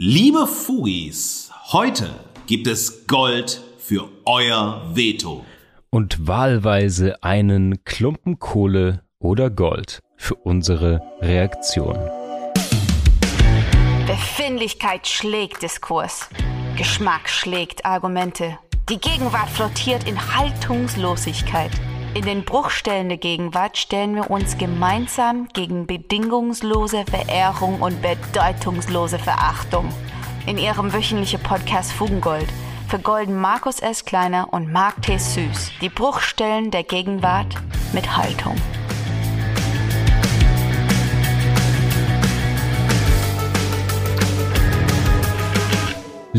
Liebe Fugis, heute gibt es Gold für euer Veto. Und wahlweise einen Klumpen Kohle oder Gold für unsere Reaktion. Befindlichkeit schlägt Diskurs. Geschmack schlägt Argumente. Die Gegenwart flottiert in Haltungslosigkeit. In den Bruchstellen der Gegenwart stellen wir uns gemeinsam gegen bedingungslose Verehrung und bedeutungslose Verachtung. In ihrem wöchentlichen Podcast Fugengold vergolden Markus S. Kleiner und Mark T. Süß die Bruchstellen der Gegenwart mit Haltung.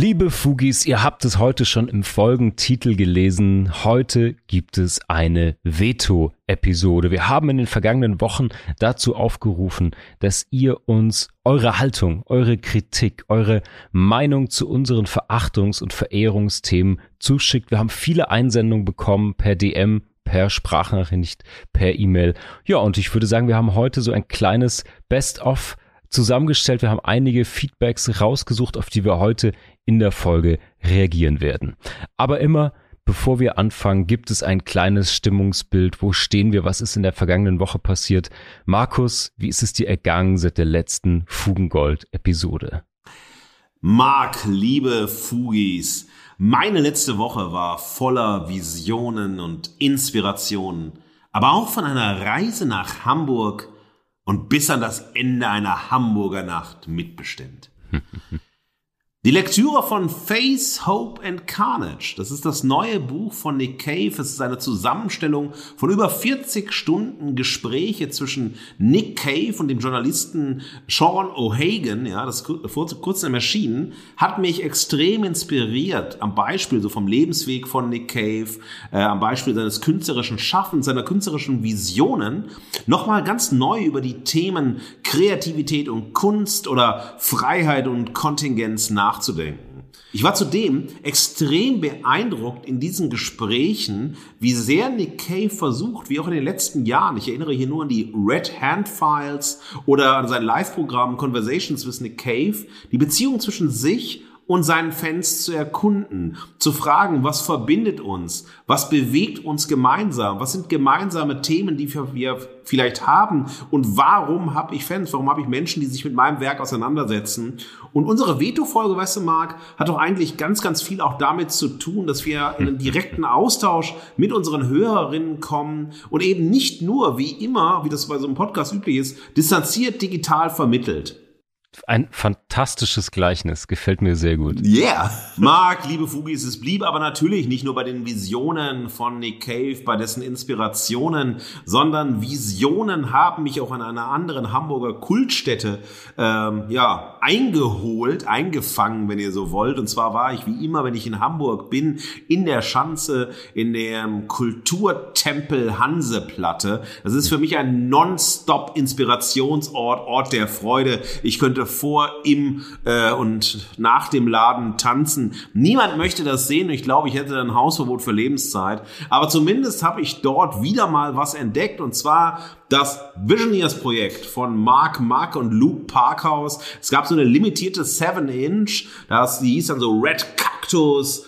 Liebe Fugis, ihr habt es heute schon im Folgentitel gelesen. Heute gibt es eine Veto-Episode. Wir haben in den vergangenen Wochen dazu aufgerufen, dass ihr uns eure Haltung, eure Kritik, eure Meinung zu unseren Verachtungs- und Verehrungsthemen zuschickt. Wir haben viele Einsendungen bekommen per DM, per Sprachnachricht, per E-Mail. Ja, und ich würde sagen, wir haben heute so ein kleines Best-of zusammengestellt. Wir haben einige Feedbacks rausgesucht, auf die wir heute in der Folge reagieren werden. Aber immer Bevor wir anfangen, gibt es ein kleines Stimmungsbild. Wo stehen wir? Was ist in der vergangenen Woche passiert? Markus, wie ist es dir ergangen seit der letzten Fugengold-Episode? Marc, liebe Fugis, meine letzte Woche war voller Visionen und Inspirationen, aber auch von einer Reise nach Hamburg und bis an das Ende einer Hamburger Nacht mitbestimmt. Die Lektüre von Face, Hope and Carnage. Das ist das neue Buch von Nick Cave. Es ist eine Zusammenstellung von über 40 Stunden Gespräche zwischen Nick Cave und dem Journalisten Sean O'Hagan. Ja, das vor kurzem erschienen. Hat mich extrem inspiriert. Am Beispiel so vom Lebensweg von Nick Cave, äh, am Beispiel seines künstlerischen Schaffens, seiner künstlerischen Visionen. Nochmal ganz neu über die Themen Kreativität und Kunst oder Freiheit und Kontingenz nach nachzudenken. Ich war zudem extrem beeindruckt in diesen Gesprächen, wie sehr Nick Cave versucht, wie auch in den letzten Jahren, ich erinnere hier nur an die Red Hand Files oder an sein Live-Programm Conversations with Nick Cave, die Beziehung zwischen sich und seinen Fans zu erkunden, zu fragen, was verbindet uns, was bewegt uns gemeinsam, was sind gemeinsame Themen, die wir vielleicht haben und warum habe ich Fans, warum habe ich Menschen, die sich mit meinem Werk auseinandersetzen. Und unsere Veto-Folge, weißt du, Marc, hat doch eigentlich ganz, ganz viel auch damit zu tun, dass wir in einen direkten Austausch mit unseren Hörerinnen kommen und eben nicht nur, wie immer, wie das bei so einem Podcast üblich ist, distanziert digital vermittelt. Ein fantastisches Gleichnis, gefällt mir sehr gut. Yeah! Marc, liebe Fugis, es blieb aber natürlich nicht nur bei den Visionen von Nick Cave, bei dessen Inspirationen, sondern Visionen haben mich auch an einer anderen Hamburger Kultstätte ähm, ja, eingeholt, eingefangen, wenn ihr so wollt. Und zwar war ich wie immer, wenn ich in Hamburg bin, in der Schanze, in dem Kulturtempel Hanseplatte. Das ist für mich ein Non-Stop-Inspirationsort, Ort der Freude. Ich könnte könnte vor, im äh, und nach dem Laden tanzen. Niemand möchte das sehen. Ich glaube, ich hätte ein Hausverbot für Lebenszeit. Aber zumindest habe ich dort wieder mal was entdeckt und zwar das Visioneers-Projekt von Mark Mark und Luke Parkhaus. Es gab so eine limitierte 7-Inch, das die hieß dann so Red Cactus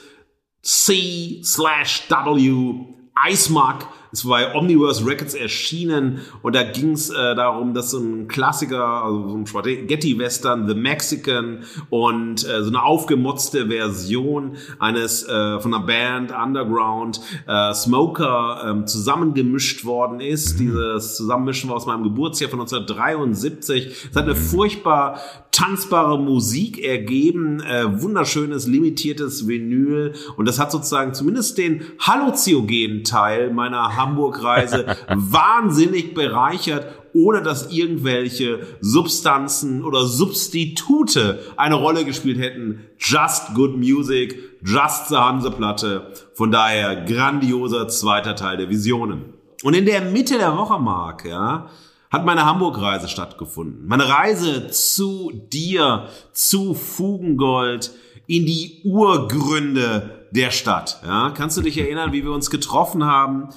C slash W Ice Mark ist bei Omniverse Records erschienen und da ging es äh, darum, dass so ein Klassiker, also so ein Spaghetti-Western, The Mexican und äh, so eine aufgemotzte Version eines äh, von einer Band Underground äh, Smoker ähm, zusammengemischt worden ist. Mhm. Dieses Zusammenmischen war aus meinem Geburtsjahr von 1973. Es hat eine furchtbar tanzbare Musik ergeben, äh, wunderschönes limitiertes Vinyl und das hat sozusagen zumindest den halluzinogenen Teil meiner Hamburg-Reise wahnsinnig bereichert, ohne dass irgendwelche Substanzen oder Substitute eine Rolle gespielt hätten. Just good music, just the Hanseplatte. Von daher grandioser zweiter Teil der Visionen. Und in der Mitte der Woche, Mark, ja, hat meine Hamburg-Reise stattgefunden. Meine Reise zu dir, zu Fugengold, in die Urgründe der Stadt. Ja, kannst du dich erinnern, wie wir uns getroffen haben?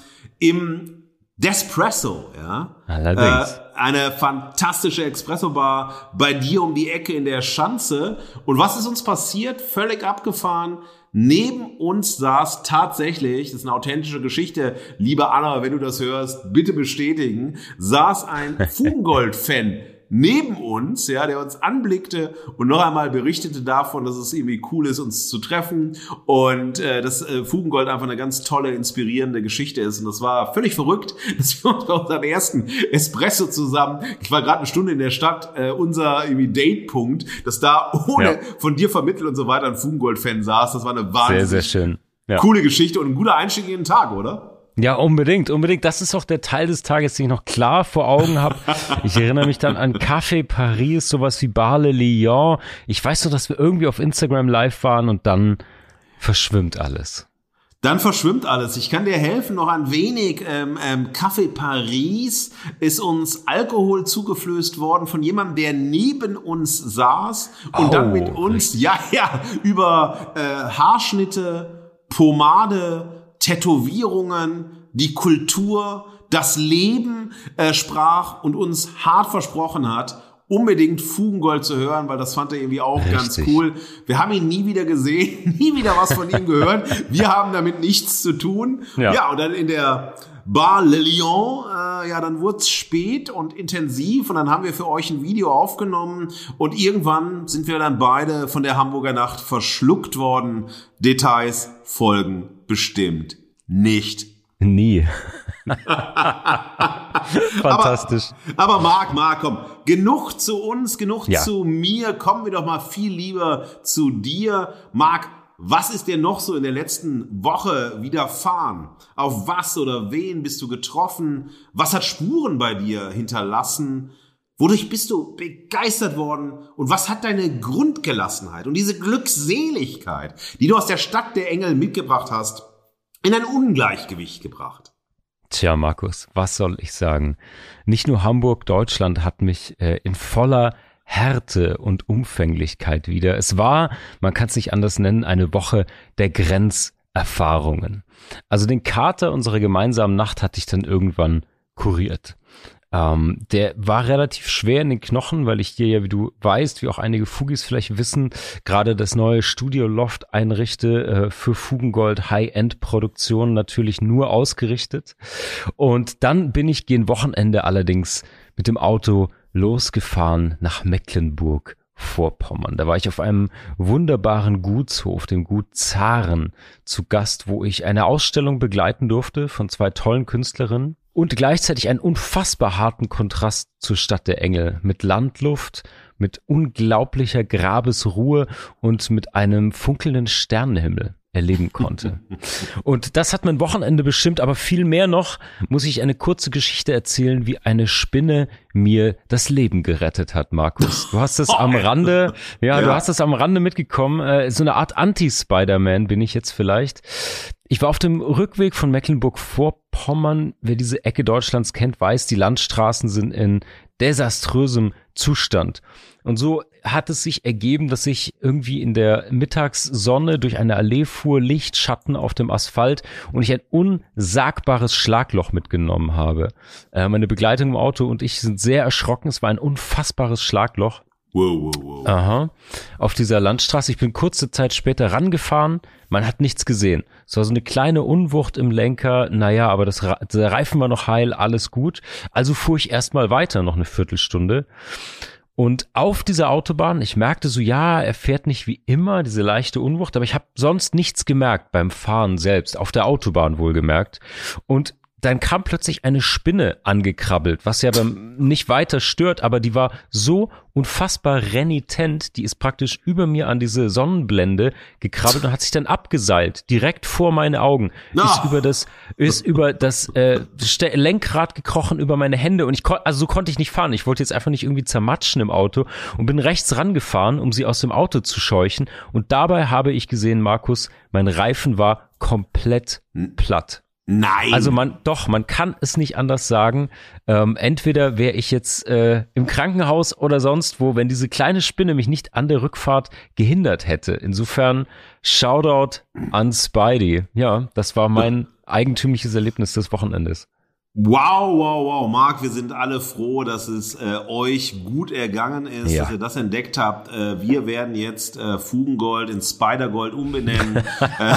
Im Despresso, ja. Allerdings. Äh, eine fantastische Espresso-Bar bei dir um die Ecke in der Schanze. Und was ist uns passiert? Völlig abgefahren. Neben uns saß tatsächlich, das ist eine authentische Geschichte, liebe Anna, wenn du das hörst, bitte bestätigen, saß ein Fugengold-Fan neben uns, ja, der uns anblickte und noch einmal berichtete davon, dass es irgendwie cool ist, uns zu treffen und äh, dass äh, Fugengold einfach eine ganz tolle, inspirierende Geschichte ist. Und das war völlig verrückt, dass wir uns bei unserem ersten Espresso zusammen, ich war gerade eine Stunde in der Stadt, äh, unser irgendwie Datepunkt, dass da ohne ja. von dir vermittelt und so weiter ein Fugengold-Fan saß. Das war eine wahnsinnig sehr, sehr schön. Ja. coole Geschichte und ein guter Einstieg in den Tag, oder? Ja, unbedingt, unbedingt. Das ist auch der Teil des Tages, den ich noch klar vor Augen habe. Ich erinnere mich dann an Café Paris, sowas wie Barle Lyon. Ich weiß nur, dass wir irgendwie auf Instagram live waren und dann verschwimmt alles. Dann verschwimmt alles. Ich kann dir helfen, noch ein wenig. Ähm, ähm, Café Paris ist uns Alkohol zugeflößt worden von jemandem, der neben uns saß und oh, dann mit uns, ja, ja, über äh, Haarschnitte, Pomade, Tätowierungen, die Kultur, das Leben äh, sprach und uns hart versprochen hat, unbedingt Fugengold zu hören, weil das fand er irgendwie auch Richtig. ganz cool. Wir haben ihn nie wieder gesehen, nie wieder was von ihm gehört. Wir haben damit nichts zu tun. Ja, ja und dann in der Bar Le Lion, äh, ja, dann wurde es spät und intensiv und dann haben wir für euch ein Video aufgenommen und irgendwann sind wir dann beide von der Hamburger Nacht verschluckt worden. Details folgen bestimmt nicht. Nie. Fantastisch. Aber, aber Marc, Marc, komm, genug zu uns, genug ja. zu mir. Kommen wir doch mal viel lieber zu dir. Marc, was ist dir noch so in der letzten Woche widerfahren? Auf was oder wen bist du getroffen? Was hat Spuren bei dir hinterlassen? Wodurch bist du begeistert worden? Und was hat deine Grundgelassenheit und diese Glückseligkeit, die du aus der Stadt der Engel mitgebracht hast, in ein Ungleichgewicht gebracht? Tja, Markus, was soll ich sagen? Nicht nur Hamburg, Deutschland hat mich äh, in voller Härte und Umfänglichkeit wieder. Es war, man kann es nicht anders nennen, eine Woche der Grenzerfahrungen. Also den Kater unserer gemeinsamen Nacht hatte ich dann irgendwann kuriert. Ähm, der war relativ schwer in den Knochen, weil ich hier ja, wie du weißt, wie auch einige Fugis vielleicht wissen, gerade das neue Studio Loft einrichte äh, für Fugengold High-End-Produktionen natürlich nur ausgerichtet. Und dann bin ich gegen Wochenende allerdings mit dem Auto losgefahren nach Mecklenburg Vorpommern. Da war ich auf einem wunderbaren Gutshof, dem Gut Zaren, zu Gast, wo ich eine Ausstellung begleiten durfte von zwei tollen Künstlerinnen und gleichzeitig einen unfassbar harten Kontrast zur Stadt der Engel. Mit Landluft, mit unglaublicher Grabesruhe und mit einem funkelnden Sternenhimmel erleben konnte. Und das hat mein Wochenende bestimmt, aber viel mehr noch muss ich eine kurze Geschichte erzählen, wie eine Spinne mir das Leben gerettet hat, Markus. Du hast es am Rande, ja, ja, du hast es am Rande mitgekommen, äh, so eine Art Anti-Spider-Man bin ich jetzt vielleicht. Ich war auf dem Rückweg von Mecklenburg-Vorpommern. Wer diese Ecke Deutschlands kennt, weiß, die Landstraßen sind in desaströsem Zustand. Und so hat es sich ergeben, dass ich irgendwie in der Mittagssonne durch eine Allee fuhr, Lichtschatten auf dem Asphalt und ich ein unsagbares Schlagloch mitgenommen habe. Äh, meine Begleitung im Auto und ich sind sehr erschrocken. Es war ein unfassbares Schlagloch. Wow, wow, wow. Aha. Auf dieser Landstraße. Ich bin kurze Zeit später rangefahren. Man hat nichts gesehen. Es war so eine kleine Unwucht im Lenker. Naja, aber das, der Reifen war noch heil, alles gut. Also fuhr ich erstmal weiter, noch eine Viertelstunde. Und auf dieser Autobahn, ich merkte so, ja, er fährt nicht wie immer, diese leichte Unwucht, aber ich habe sonst nichts gemerkt beim Fahren selbst, auf der Autobahn wohlgemerkt. Und dann kam plötzlich eine Spinne angekrabbelt, was ja nicht weiter stört, aber die war so unfassbar renitent, die ist praktisch über mir an diese Sonnenblende gekrabbelt und hat sich dann abgeseilt, direkt vor meine Augen, no. ist über das ist über das äh, Lenkrad gekrochen über meine Hände und ich konnte also so konnte ich nicht fahren. Ich wollte jetzt einfach nicht irgendwie zermatschen im Auto und bin rechts rangefahren, um sie aus dem Auto zu scheuchen und dabei habe ich gesehen, Markus, mein Reifen war komplett platt. Nein. Also man, doch, man kann es nicht anders sagen. Ähm, entweder wäre ich jetzt äh, im Krankenhaus oder sonst wo, wenn diese kleine Spinne mich nicht an der Rückfahrt gehindert hätte. Insofern Shoutout an Spidey. Ja, das war mein eigentümliches Erlebnis des Wochenendes. Wow, wow, wow, Marc, wir sind alle froh, dass es äh, euch gut ergangen ist, ja. dass ihr das entdeckt habt. Äh, wir werden jetzt äh, Fugengold in Spidergold umbenennen. Äh,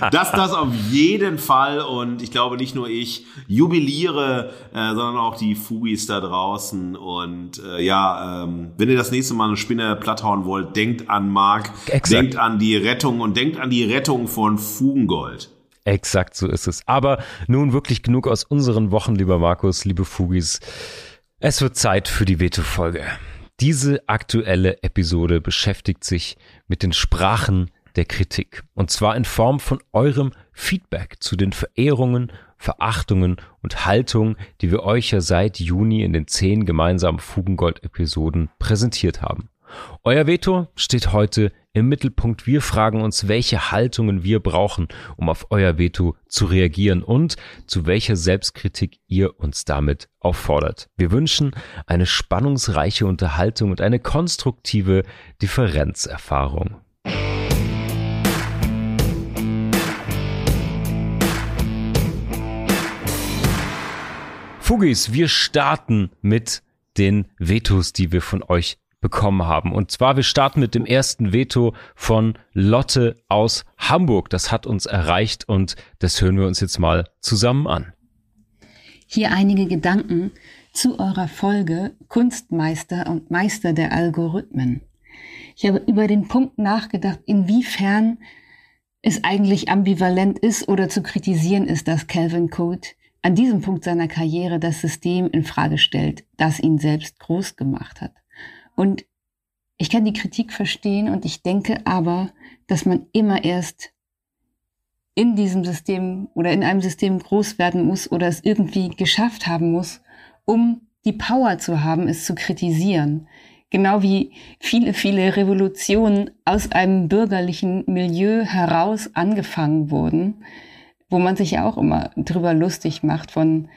das, das auf jeden Fall und ich glaube nicht nur ich jubiliere, äh, sondern auch die Fugis da draußen. Und äh, ja, ähm, wenn ihr das nächste Mal eine Spinne platt hauen wollt, denkt an Marc, denkt an die Rettung und denkt an die Rettung von Fugengold. Exakt so ist es. Aber nun wirklich genug aus unseren Wochen, lieber Markus, liebe Fugis. Es wird Zeit für die Veto-Folge. Diese aktuelle Episode beschäftigt sich mit den Sprachen der Kritik. Und zwar in Form von eurem Feedback zu den Verehrungen, Verachtungen und Haltungen, die wir euch ja seit Juni in den zehn gemeinsamen Fugengold-Episoden präsentiert haben. Euer Veto steht heute im Mittelpunkt. Wir fragen uns, welche Haltungen wir brauchen, um auf euer Veto zu reagieren und zu welcher Selbstkritik ihr uns damit auffordert. Wir wünschen eine spannungsreiche Unterhaltung und eine konstruktive Differenzerfahrung. Fugis, wir starten mit den Vetos, die wir von euch bekommen haben. Und zwar, wir starten mit dem ersten Veto von Lotte aus Hamburg. Das hat uns erreicht und das hören wir uns jetzt mal zusammen an. Hier einige Gedanken zu eurer Folge Kunstmeister und Meister der Algorithmen. Ich habe über den Punkt nachgedacht, inwiefern es eigentlich ambivalent ist oder zu kritisieren ist, dass Calvin Code an diesem Punkt seiner Karriere das System in Frage stellt, das ihn selbst groß gemacht hat. Und ich kann die Kritik verstehen und ich denke aber, dass man immer erst in diesem System oder in einem System groß werden muss oder es irgendwie geschafft haben muss, um die Power zu haben, es zu kritisieren. Genau wie viele, viele Revolutionen aus einem bürgerlichen Milieu heraus angefangen wurden, wo man sich ja auch immer drüber lustig macht von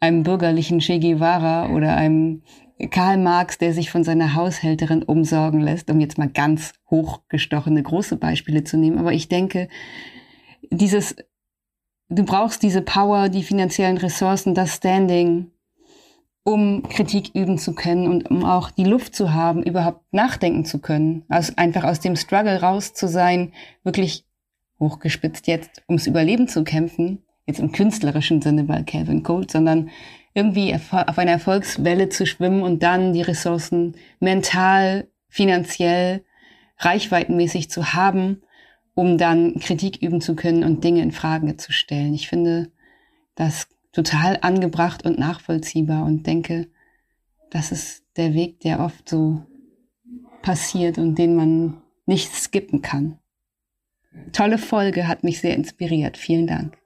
einem bürgerlichen Che Guevara oder einem Karl Marx, der sich von seiner Haushälterin umsorgen lässt, um jetzt mal ganz hochgestochene große Beispiele zu nehmen. Aber ich denke, dieses, du brauchst diese Power, die finanziellen Ressourcen, das Standing, um Kritik üben zu können und um auch die Luft zu haben, überhaupt nachdenken zu können. Also einfach aus dem Struggle raus zu sein, wirklich hochgespitzt jetzt ums Überleben zu kämpfen, jetzt im künstlerischen Sinne bei Calvin Cole, sondern irgendwie auf einer Erfolgswelle zu schwimmen und dann die Ressourcen mental, finanziell, reichweitenmäßig zu haben, um dann Kritik üben zu können und Dinge in Frage zu stellen. Ich finde das total angebracht und nachvollziehbar und denke, das ist der Weg, der oft so passiert und den man nicht skippen kann. Tolle Folge, hat mich sehr inspiriert. Vielen Dank.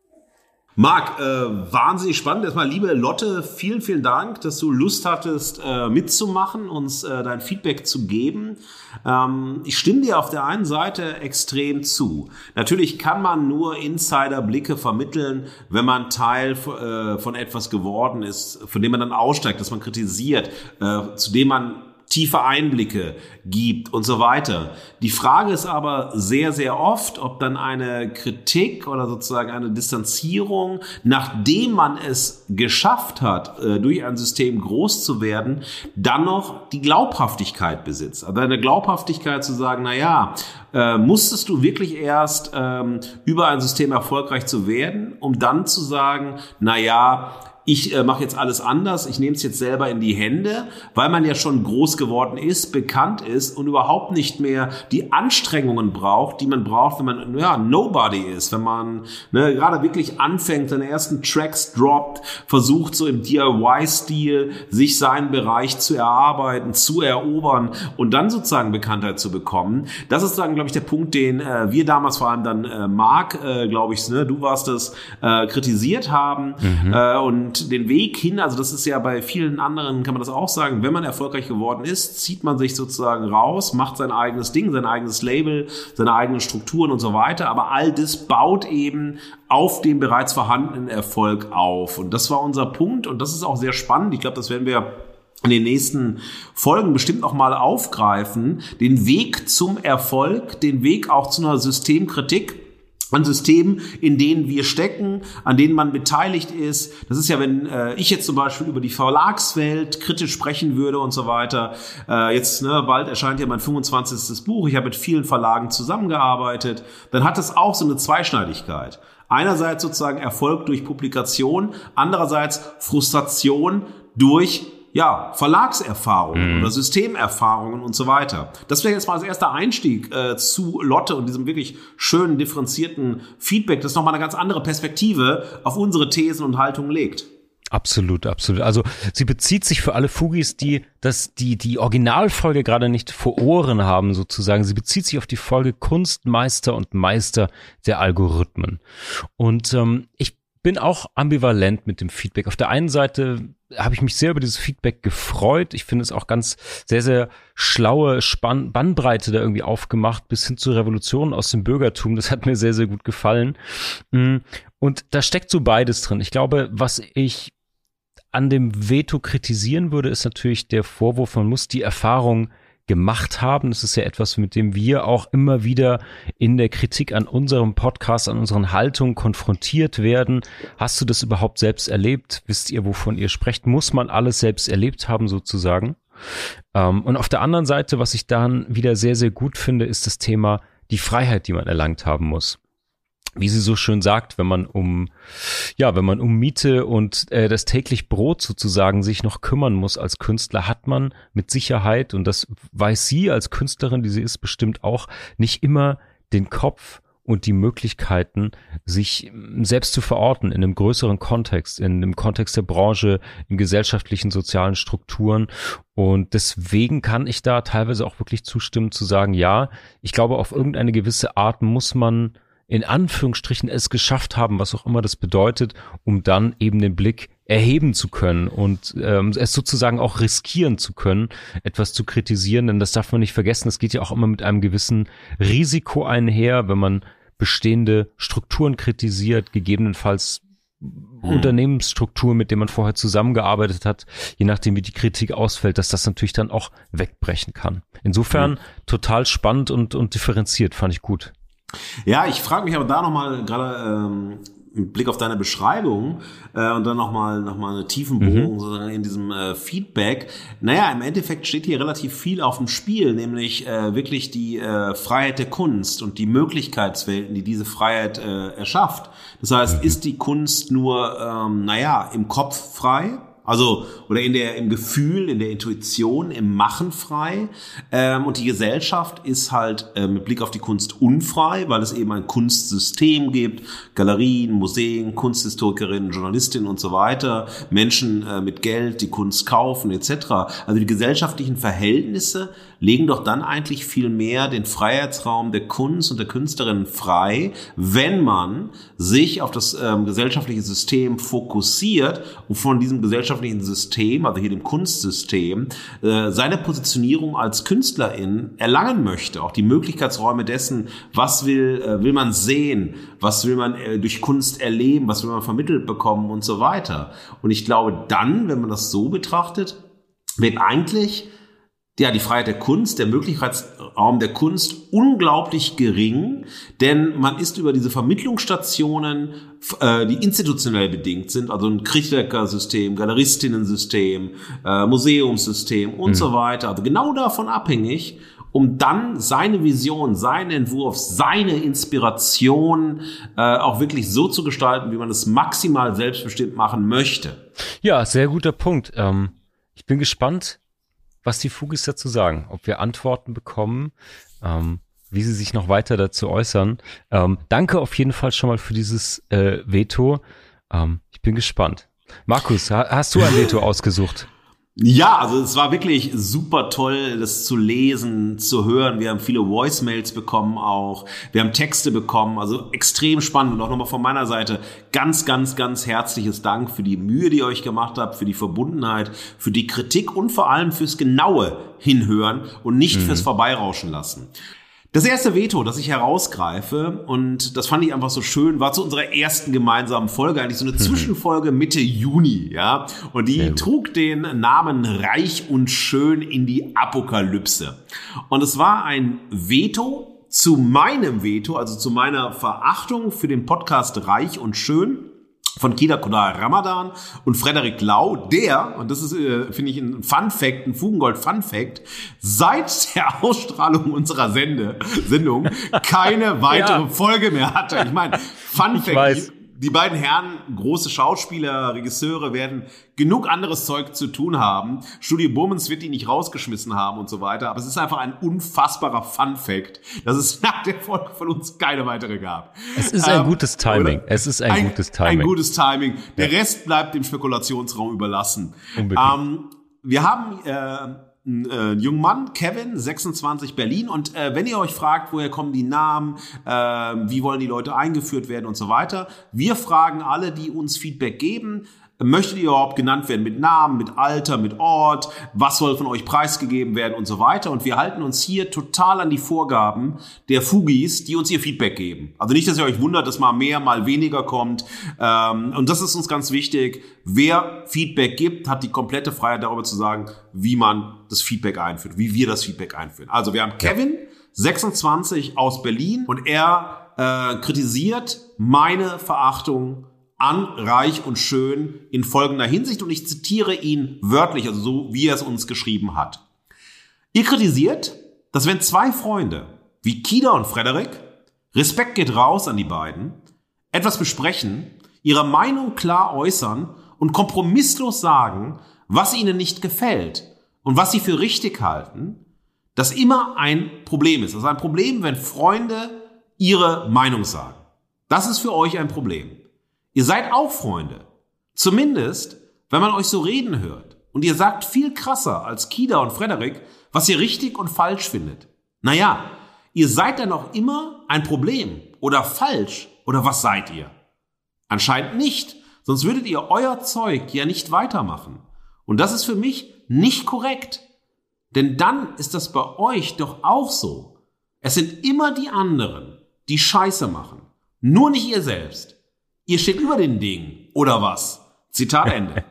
Marc, äh, wahnsinnig spannend. Erstmal, liebe Lotte, vielen, vielen Dank, dass du Lust hattest, äh, mitzumachen, uns äh, dein Feedback zu geben. Ähm, ich stimme dir auf der einen Seite extrem zu. Natürlich kann man nur Insiderblicke vermitteln, wenn man Teil äh, von etwas geworden ist, von dem man dann aussteigt, dass man kritisiert, äh, zu dem man tiefe Einblicke gibt und so weiter. Die Frage ist aber sehr, sehr oft, ob dann eine Kritik oder sozusagen eine Distanzierung, nachdem man es geschafft hat, äh, durch ein System groß zu werden, dann noch die Glaubhaftigkeit besitzt. Also eine Glaubhaftigkeit zu sagen, na ja, äh, musstest du wirklich erst ähm, über ein System erfolgreich zu werden, um dann zu sagen, na ja, ich äh, mache jetzt alles anders, ich nehme es jetzt selber in die Hände, weil man ja schon groß geworden ist, bekannt ist und überhaupt nicht mehr die Anstrengungen braucht, die man braucht, wenn man ja Nobody ist, wenn man ne, gerade wirklich anfängt, seine ersten Tracks droppt, versucht so im DIY-Stil sich seinen Bereich zu erarbeiten, zu erobern und dann sozusagen Bekanntheit zu bekommen. Das ist dann, glaube ich, der Punkt, den äh, wir damals vor allem dann äh, Marc, äh, glaube ich, ne, du warst es, äh, kritisiert haben mhm. äh, und den Weg hin, also das ist ja bei vielen anderen, kann man das auch sagen, wenn man erfolgreich geworden ist, zieht man sich sozusagen raus, macht sein eigenes Ding, sein eigenes Label, seine eigenen Strukturen und so weiter. Aber all das baut eben auf dem bereits vorhandenen Erfolg auf. Und das war unser Punkt und das ist auch sehr spannend. Ich glaube, das werden wir in den nächsten Folgen bestimmt noch mal aufgreifen, den Weg zum Erfolg, den Weg auch zu einer Systemkritik an Systemen, in denen wir stecken, an denen man beteiligt ist. Das ist ja, wenn äh, ich jetzt zum Beispiel über die Verlagswelt kritisch sprechen würde und so weiter. Äh, jetzt, ne, bald erscheint ja mein 25. Buch. Ich habe mit vielen Verlagen zusammengearbeitet. Dann hat es auch so eine Zweischneidigkeit. Einerseits sozusagen Erfolg durch Publikation, andererseits Frustration durch ja, Verlagserfahrungen mhm. oder Systemerfahrungen und so weiter. Das wäre jetzt mal als erster Einstieg äh, zu Lotte und diesem wirklich schönen, differenzierten Feedback, das nochmal eine ganz andere Perspektive auf unsere Thesen und Haltungen legt. Absolut, absolut. Also sie bezieht sich für alle Fugis, die das, die, die Originalfolge gerade nicht vor Ohren haben, sozusagen. Sie bezieht sich auf die Folge Kunstmeister und Meister der Algorithmen. Und ähm, ich bin auch ambivalent mit dem Feedback. Auf der einen Seite habe ich mich sehr über dieses Feedback gefreut. Ich finde es auch ganz sehr, sehr schlaue Spann Bannbreite da irgendwie aufgemacht, bis hin zu Revolutionen aus dem Bürgertum. Das hat mir sehr, sehr gut gefallen. Mm, und da steckt so beides drin. Ich glaube, was ich an dem Veto kritisieren würde, ist natürlich der Vorwurf, man muss die Erfahrung gemacht haben. Das ist ja etwas, mit dem wir auch immer wieder in der Kritik an unserem Podcast, an unseren Haltungen konfrontiert werden. Hast du das überhaupt selbst erlebt? Wisst ihr, wovon ihr sprecht? Muss man alles selbst erlebt haben, sozusagen? Ähm, und auf der anderen Seite, was ich dann wieder sehr, sehr gut finde, ist das Thema die Freiheit, die man erlangt haben muss wie sie so schön sagt, wenn man um ja, wenn man um Miete und äh, das täglich Brot sozusagen sich noch kümmern muss als Künstler, hat man mit Sicherheit und das weiß sie als Künstlerin, die sie ist bestimmt auch nicht immer den Kopf und die Möglichkeiten, sich selbst zu verorten in einem größeren Kontext, in dem Kontext der Branche, in gesellschaftlichen, sozialen Strukturen. Und deswegen kann ich da teilweise auch wirklich zustimmen zu sagen, ja, ich glaube, auf irgendeine gewisse Art muss man in Anführungsstrichen es geschafft haben, was auch immer das bedeutet, um dann eben den Blick erheben zu können und ähm, es sozusagen auch riskieren zu können, etwas zu kritisieren, denn das darf man nicht vergessen, es geht ja auch immer mit einem gewissen Risiko einher, wenn man bestehende Strukturen kritisiert, gegebenenfalls hm. Unternehmensstrukturen, mit denen man vorher zusammengearbeitet hat, je nachdem wie die Kritik ausfällt, dass das natürlich dann auch wegbrechen kann. Insofern hm. total spannend und, und differenziert, fand ich gut. Ja, ich frage mich aber da nochmal gerade ähm, im Blick auf deine Beschreibung äh, und dann nochmal noch mal eine Tiefenbohrung mhm. sozusagen in diesem äh, Feedback. Naja, im Endeffekt steht hier relativ viel auf dem Spiel, nämlich äh, wirklich die äh, Freiheit der Kunst und die Möglichkeitswelten, die diese Freiheit äh, erschafft. Das heißt, mhm. ist die Kunst nur, ähm, naja, im Kopf frei? Also, oder in der, im Gefühl, in der Intuition, im Machen frei. Ähm, und die Gesellschaft ist halt äh, mit Blick auf die Kunst unfrei, weil es eben ein Kunstsystem gibt. Galerien, Museen, Kunsthistorikerinnen, Journalistinnen und so weiter. Menschen äh, mit Geld, die Kunst kaufen, etc. Also die gesellschaftlichen Verhältnisse legen doch dann eigentlich viel mehr den Freiheitsraum der Kunst und der Künstlerin frei, wenn man sich auf das ähm, gesellschaftliche System fokussiert und von diesem gesellschaftlichen System, also hier dem Kunstsystem, äh, seine Positionierung als Künstlerin erlangen möchte. Auch die Möglichkeitsräume dessen, was will, äh, will man sehen, was will man äh, durch Kunst erleben, was will man vermittelt bekommen und so weiter. Und ich glaube dann, wenn man das so betrachtet, wird eigentlich ja, die Freiheit der Kunst, der Möglichkeitsraum der Kunst unglaublich gering, denn man ist über diese Vermittlungsstationen, äh, die institutionell bedingt sind, also ein Kriegwerker-System, Galeristinnen-System, äh, Museumssystem und mhm. so weiter, also genau davon abhängig, um dann seine Vision, seinen Entwurf, seine Inspiration äh, auch wirklich so zu gestalten, wie man es maximal selbstbestimmt machen möchte. Ja, sehr guter Punkt. Ähm, ich bin gespannt, was die Fugis dazu sagen, ob wir Antworten bekommen, ähm, wie sie sich noch weiter dazu äußern. Ähm, danke auf jeden Fall schon mal für dieses äh, Veto. Ähm, ich bin gespannt. Markus, hast du ein Veto ausgesucht? Ja, also es war wirklich super toll, das zu lesen, zu hören. Wir haben viele Voicemails bekommen auch. Wir haben Texte bekommen. Also extrem spannend. Und auch nochmal von meiner Seite ganz, ganz, ganz herzliches Dank für die Mühe, die ihr euch gemacht habt, für die Verbundenheit, für die Kritik und vor allem fürs genaue Hinhören und nicht mhm. fürs Vorbeirauschen lassen. Das erste Veto, das ich herausgreife, und das fand ich einfach so schön, war zu unserer ersten gemeinsamen Folge, eigentlich so eine Zwischenfolge Mitte Juni, ja. Und die trug den Namen Reich und Schön in die Apokalypse. Und es war ein Veto, zu meinem Veto, also zu meiner Verachtung für den Podcast Reich und Schön von Kida Kodar Ramadan und Frederik Lau, der, und das ist, äh, finde ich, ein Fun Fact, ein Fugengold Fun Fact, seit der Ausstrahlung unserer Sende, Sendung keine weitere ja. Folge mehr hatte. Ich meine, Fun ich Fact, weiß die beiden Herren, große Schauspieler, Regisseure, werden genug anderes Zeug zu tun haben. Studio Bummens wird die nicht rausgeschmissen haben und so weiter. Aber es ist einfach ein unfassbarer Fun-Fact, dass es nach der Folge von uns keine weitere gab. Es ist ein ähm, gutes Timing. Oder? Es ist ein, ein, gutes Timing. Ein gutes Timing. Der ja. Rest bleibt dem Spekulationsraum überlassen. Unbedingt. Ähm, wir haben äh, äh, junger Mann, Kevin, 26 Berlin. Und äh, wenn ihr euch fragt, woher kommen die Namen, äh, wie wollen die Leute eingeführt werden und so weiter, wir fragen alle, die uns Feedback geben, Möchtet ihr überhaupt genannt werden mit Namen, mit Alter, mit Ort? Was soll von euch preisgegeben werden und so weiter? Und wir halten uns hier total an die Vorgaben der Fugis, die uns ihr Feedback geben. Also nicht, dass ihr euch wundert, dass mal mehr, mal weniger kommt. Ähm, und das ist uns ganz wichtig. Wer Feedback gibt, hat die komplette Freiheit darüber zu sagen, wie man das Feedback einführt, wie wir das Feedback einführen. Also wir haben Kevin, 26 aus Berlin und er äh, kritisiert meine Verachtung an Reich und Schön in folgender Hinsicht und ich zitiere ihn wörtlich, also so wie er es uns geschrieben hat. Ihr kritisiert, dass wenn zwei Freunde wie Kida und Frederik, Respekt geht raus an die beiden, etwas besprechen, ihre Meinung klar äußern und kompromisslos sagen, was ihnen nicht gefällt und was sie für richtig halten, das immer ein Problem ist. Das ist ein Problem, wenn Freunde ihre Meinung sagen. Das ist für euch ein Problem. Ihr seid auch Freunde. Zumindest, wenn man euch so reden hört. Und ihr sagt viel krasser als Kida und Frederik, was ihr richtig und falsch findet. Naja, ihr seid dann auch immer ein Problem oder falsch oder was seid ihr? Anscheinend nicht, sonst würdet ihr euer Zeug ja nicht weitermachen. Und das ist für mich nicht korrekt. Denn dann ist das bei euch doch auch so. Es sind immer die anderen, die Scheiße machen. Nur nicht ihr selbst. Ihr steht über den Dingen, oder was? Zitat Ende.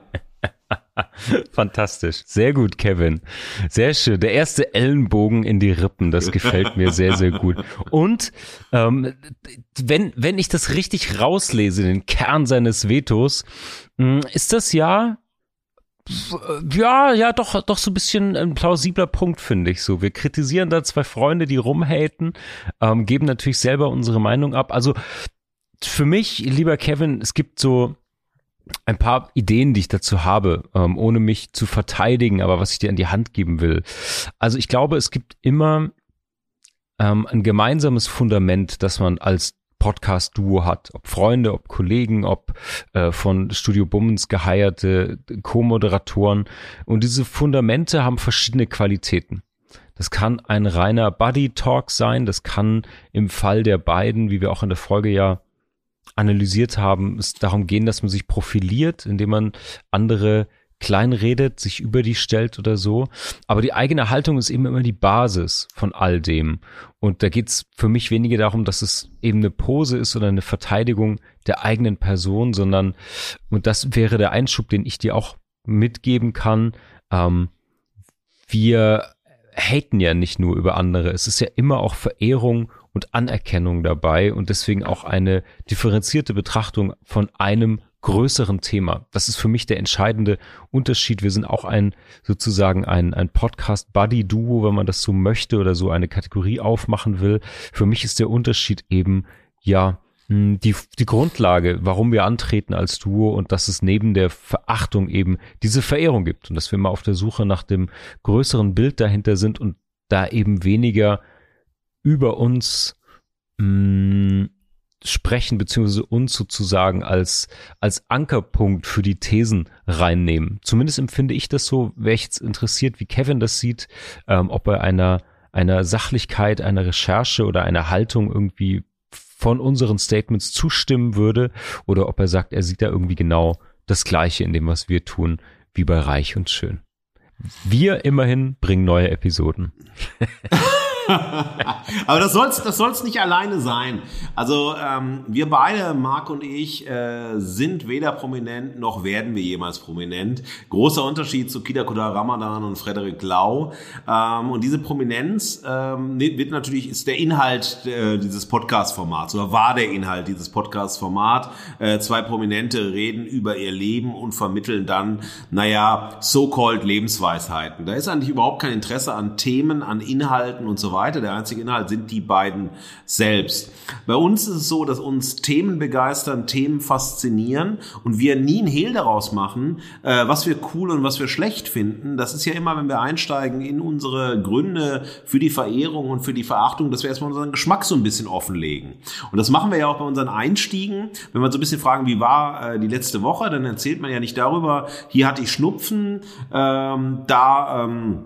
Fantastisch. Sehr gut, Kevin. Sehr schön. Der erste Ellenbogen in die Rippen, das gefällt mir sehr, sehr gut. Und ähm, wenn, wenn ich das richtig rauslese, den Kern seines Vetos, hm, ist das ja ja, ja, doch, doch so ein bisschen ein plausibler Punkt, finde ich so. Wir kritisieren da zwei Freunde, die rumhaten, ähm, geben natürlich selber unsere Meinung ab. Also für mich, lieber Kevin, es gibt so ein paar Ideen, die ich dazu habe, ähm, ohne mich zu verteidigen, aber was ich dir an die Hand geben will. Also ich glaube, es gibt immer ähm, ein gemeinsames Fundament, das man als Podcast-Duo hat, ob Freunde, ob Kollegen, ob äh, von Studio Bummens geheierte Co-Moderatoren. Und diese Fundamente haben verschiedene Qualitäten. Das kann ein reiner Buddy-Talk sein, das kann im Fall der beiden, wie wir auch in der Folge ja analysiert haben, es darum gehen, dass man sich profiliert, indem man andere kleinredet, sich über die stellt oder so. Aber die eigene Haltung ist eben immer die Basis von all dem. Und da geht's für mich weniger darum, dass es eben eine Pose ist oder eine Verteidigung der eigenen Person, sondern, und das wäre der Einschub, den ich dir auch mitgeben kann, ähm, wir haten ja nicht nur über andere. Es ist ja immer auch Verehrung und Anerkennung dabei und deswegen auch eine differenzierte Betrachtung von einem größeren Thema. Das ist für mich der entscheidende Unterschied. Wir sind auch ein sozusagen ein, ein Podcast-Buddy-Duo, wenn man das so möchte oder so eine Kategorie aufmachen will. Für mich ist der Unterschied eben, ja, hm, die, die Grundlage, warum wir antreten als Duo und dass es neben der Verachtung eben diese Verehrung gibt und dass wir mal auf der Suche nach dem größeren Bild dahinter sind und da eben weniger über uns mh, hm, sprechen, beziehungsweise uns sozusagen als, als Ankerpunkt für die Thesen reinnehmen. Zumindest empfinde ich das so, wäre ich jetzt interessiert, wie Kevin das sieht, ähm, ob er einer, einer Sachlichkeit, einer Recherche oder einer Haltung irgendwie von unseren Statements zustimmen würde oder ob er sagt, er sieht da irgendwie genau das Gleiche in dem, was wir tun, wie bei Reich und Schön. Wir immerhin bringen neue Episoden. Aber das soll's, das soll's nicht alleine sein. Also ähm, wir beide, Marc und ich, äh, sind weder prominent noch werden wir jemals prominent. Großer Unterschied zu Kida Kudar Ramadan und Frederik Lau. Ähm, und diese Prominenz ähm, wird natürlich ist der Inhalt äh, dieses Podcast-Formats oder war der Inhalt dieses Podcast-Format. Äh, zwei Prominente reden über ihr Leben und vermitteln dann, naja, so-called Lebensweisheiten. Da ist eigentlich überhaupt kein Interesse an Themen, an Inhalten und so weiter. Der einzige Inhalt sind die beiden selbst. Bei uns ist es so, dass uns Themen begeistern, Themen faszinieren und wir nie ein Hehl daraus machen, äh, was wir cool und was wir schlecht finden. Das ist ja immer, wenn wir einsteigen in unsere Gründe für die Verehrung und für die Verachtung, dass wir erstmal unseren Geschmack so ein bisschen offenlegen. Und das machen wir ja auch bei unseren Einstiegen. Wenn wir so ein bisschen fragen, wie war äh, die letzte Woche, dann erzählt man ja nicht darüber, hier hatte ich Schnupfen, ähm, da ähm,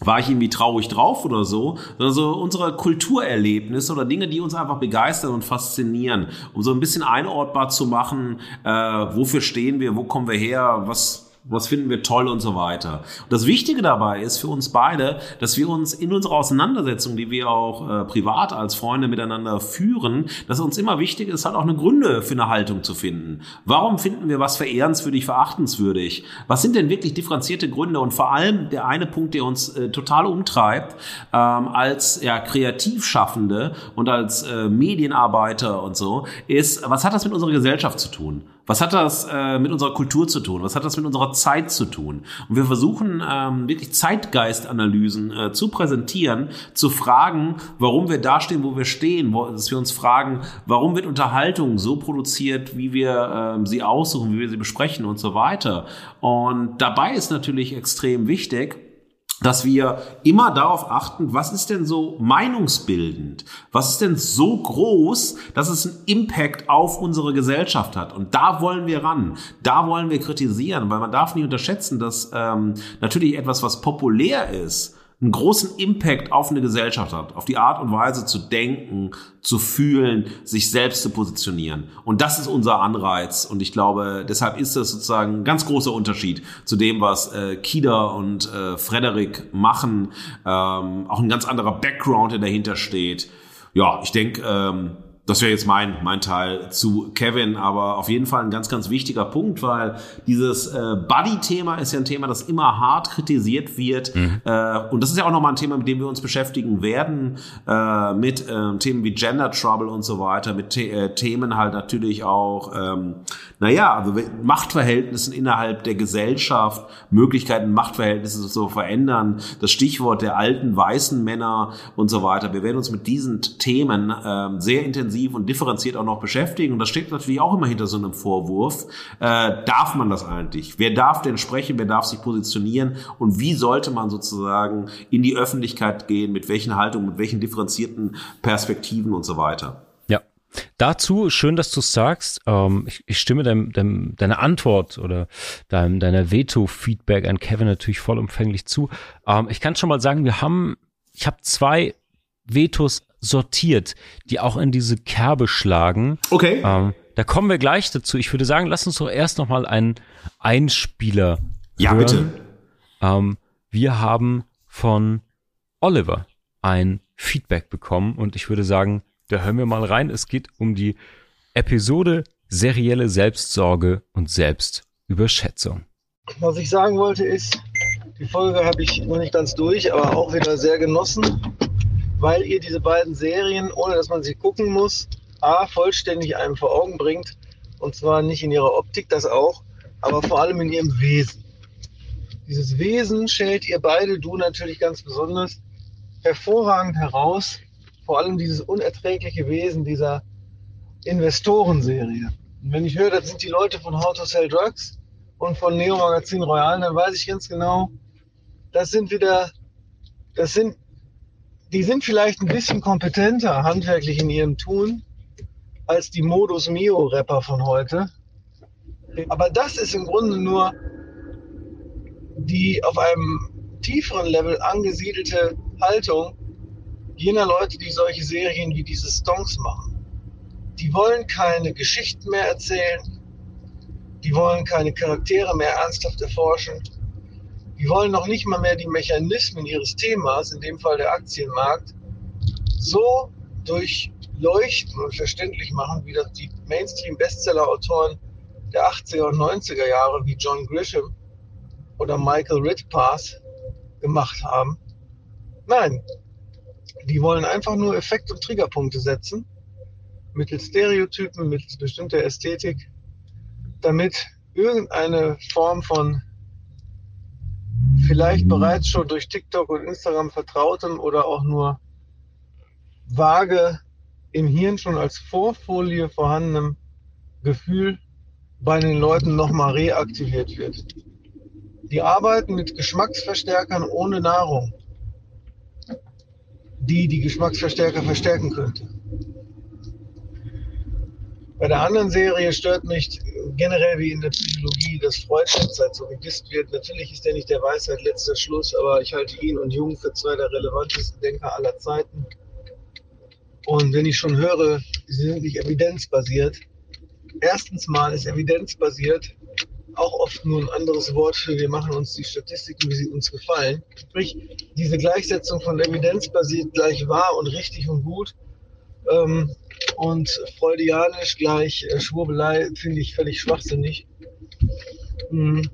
war ich irgendwie traurig drauf oder so, sondern so unsere Kulturerlebnisse oder Dinge, die uns einfach begeistern und faszinieren, um so ein bisschen einordbar zu machen, äh, wofür stehen wir, wo kommen wir her, was was finden wir toll und so weiter. Und das Wichtige dabei ist für uns beide, dass wir uns in unserer Auseinandersetzung, die wir auch äh, privat als Freunde miteinander führen, dass uns immer wichtig ist, halt auch eine Gründe für eine Haltung zu finden. Warum finden wir was verehrenswürdig, verachtenswürdig? Was sind denn wirklich differenzierte Gründe? Und vor allem der eine Punkt, der uns äh, total umtreibt, ähm, als ja, Kreativschaffende und als äh, Medienarbeiter und so, ist, was hat das mit unserer Gesellschaft zu tun? Was hat das äh, mit unserer Kultur zu tun? Was hat das mit unserer Zeit zu tun? Und wir versuchen ähm, wirklich Zeitgeistanalysen äh, zu präsentieren, zu fragen, warum wir da stehen, wo wir stehen, wo, dass wir uns fragen, warum wird Unterhaltung so produziert, wie wir äh, sie aussuchen, wie wir sie besprechen und so weiter. Und dabei ist natürlich extrem wichtig, dass wir immer darauf achten, was ist denn so meinungsbildend? Was ist denn so groß, dass es einen Impact auf unsere Gesellschaft hat? Und da wollen wir ran. Da wollen wir kritisieren, weil man darf nicht unterschätzen, dass ähm, natürlich etwas, was populär ist, einen großen Impact auf eine Gesellschaft hat, auf die Art und Weise zu denken, zu fühlen, sich selbst zu positionieren. Und das ist unser Anreiz. Und ich glaube, deshalb ist das sozusagen ein ganz großer Unterschied zu dem, was äh, Kida und äh, Frederik machen. Ähm, auch ein ganz anderer Background, der dahinter steht. Ja, ich denke, ähm, das wäre jetzt mein, mein Teil zu Kevin, aber auf jeden Fall ein ganz, ganz wichtiger Punkt, weil dieses äh, Buddy-Thema ist ja ein Thema, das immer hart kritisiert wird. Mhm. Äh, und das ist ja auch nochmal ein Thema, mit dem wir uns beschäftigen werden, äh, mit äh, Themen wie Gender Trouble und so weiter, mit The äh, Themen halt natürlich auch, ähm, naja, also Machtverhältnissen innerhalb der Gesellschaft, Möglichkeiten, Machtverhältnisse zu verändern, das Stichwort der alten weißen Männer und so weiter. Wir werden uns mit diesen Themen äh, sehr intensiv intensiv und differenziert auch noch beschäftigen. Und das steht natürlich auch immer hinter so einem Vorwurf. Äh, darf man das eigentlich? Wer darf denn sprechen? Wer darf sich positionieren? Und wie sollte man sozusagen in die Öffentlichkeit gehen? Mit welchen Haltungen, mit welchen differenzierten Perspektiven und so weiter? Ja. Dazu, schön, dass du es sagst. Ähm, ich, ich, stimme dein, dein, deiner Antwort oder dein, deiner Veto-Feedback an Kevin natürlich vollumfänglich zu. Ähm, ich kann schon mal sagen, wir haben, ich habe zwei Vetos sortiert, die auch in diese Kerbe schlagen. Okay. Ähm, da kommen wir gleich dazu. Ich würde sagen, lass uns doch erst noch mal einen Einspieler. Ja, hören. bitte. Ähm, wir haben von Oliver ein Feedback bekommen und ich würde sagen, da hören wir mal rein. Es geht um die Episode serielle Selbstsorge und Selbstüberschätzung. Was ich sagen wollte ist, die Folge habe ich noch nicht ganz durch, aber auch wieder sehr genossen weil ihr diese beiden Serien, ohne dass man sie gucken muss, A, vollständig einem vor Augen bringt. Und zwar nicht in ihrer Optik, das auch, aber vor allem in ihrem Wesen. Dieses Wesen stellt ihr beide, du natürlich ganz besonders, hervorragend heraus. Vor allem dieses unerträgliche Wesen dieser Investorenserie. Und wenn ich höre, das sind die Leute von How to Sell Drugs und von Neo Magazin Royal, dann weiß ich ganz genau, das sind wieder, das sind die sind vielleicht ein bisschen kompetenter handwerklich in ihrem Tun als die Modus Mio Rapper von heute. Aber das ist im Grunde nur die auf einem tieferen Level angesiedelte Haltung jener Leute, die solche Serien wie diese Stonks machen. Die wollen keine Geschichten mehr erzählen, die wollen keine Charaktere mehr ernsthaft erforschen, die wollen noch nicht mal mehr die Mechanismen ihres Themas, in dem Fall der Aktienmarkt, so durchleuchten und verständlich machen, wie das die Mainstream-Bestseller-Autoren der 80er und 90er Jahre wie John Grisham oder Michael Ritpath gemacht haben. Nein, die wollen einfach nur Effekt- und Triggerpunkte setzen, mittels Stereotypen, mittels bestimmter Ästhetik, damit irgendeine Form von vielleicht bereits schon durch TikTok und Instagram vertrautem oder auch nur vage im Hirn schon als Vorfolie vorhandenem Gefühl bei den Leuten nochmal reaktiviert wird. Die arbeiten mit Geschmacksverstärkern ohne Nahrung, die die Geschmacksverstärker verstärken könnte. Bei der anderen Serie stört mich generell wie in der Psychologie, dass Freud derzeit so gedisst wird. Natürlich ist er nicht der Weisheit letzter Schluss, aber ich halte ihn und Jung für zwei der relevantesten Denker aller Zeiten. Und wenn ich schon höre, sie sind nicht evidenzbasiert, erstens mal ist evidenzbasiert auch oft nur ein anderes Wort für wir machen uns die Statistiken, wie sie uns gefallen. Sprich, diese Gleichsetzung von evidenzbasiert gleich wahr und richtig und gut ähm, und freudianisch gleich äh, Schwurbelei finde ich völlig schwachsinnig. Mhm.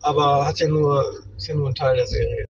Aber hat ja nur, ist ja nur ein Teil der Serie.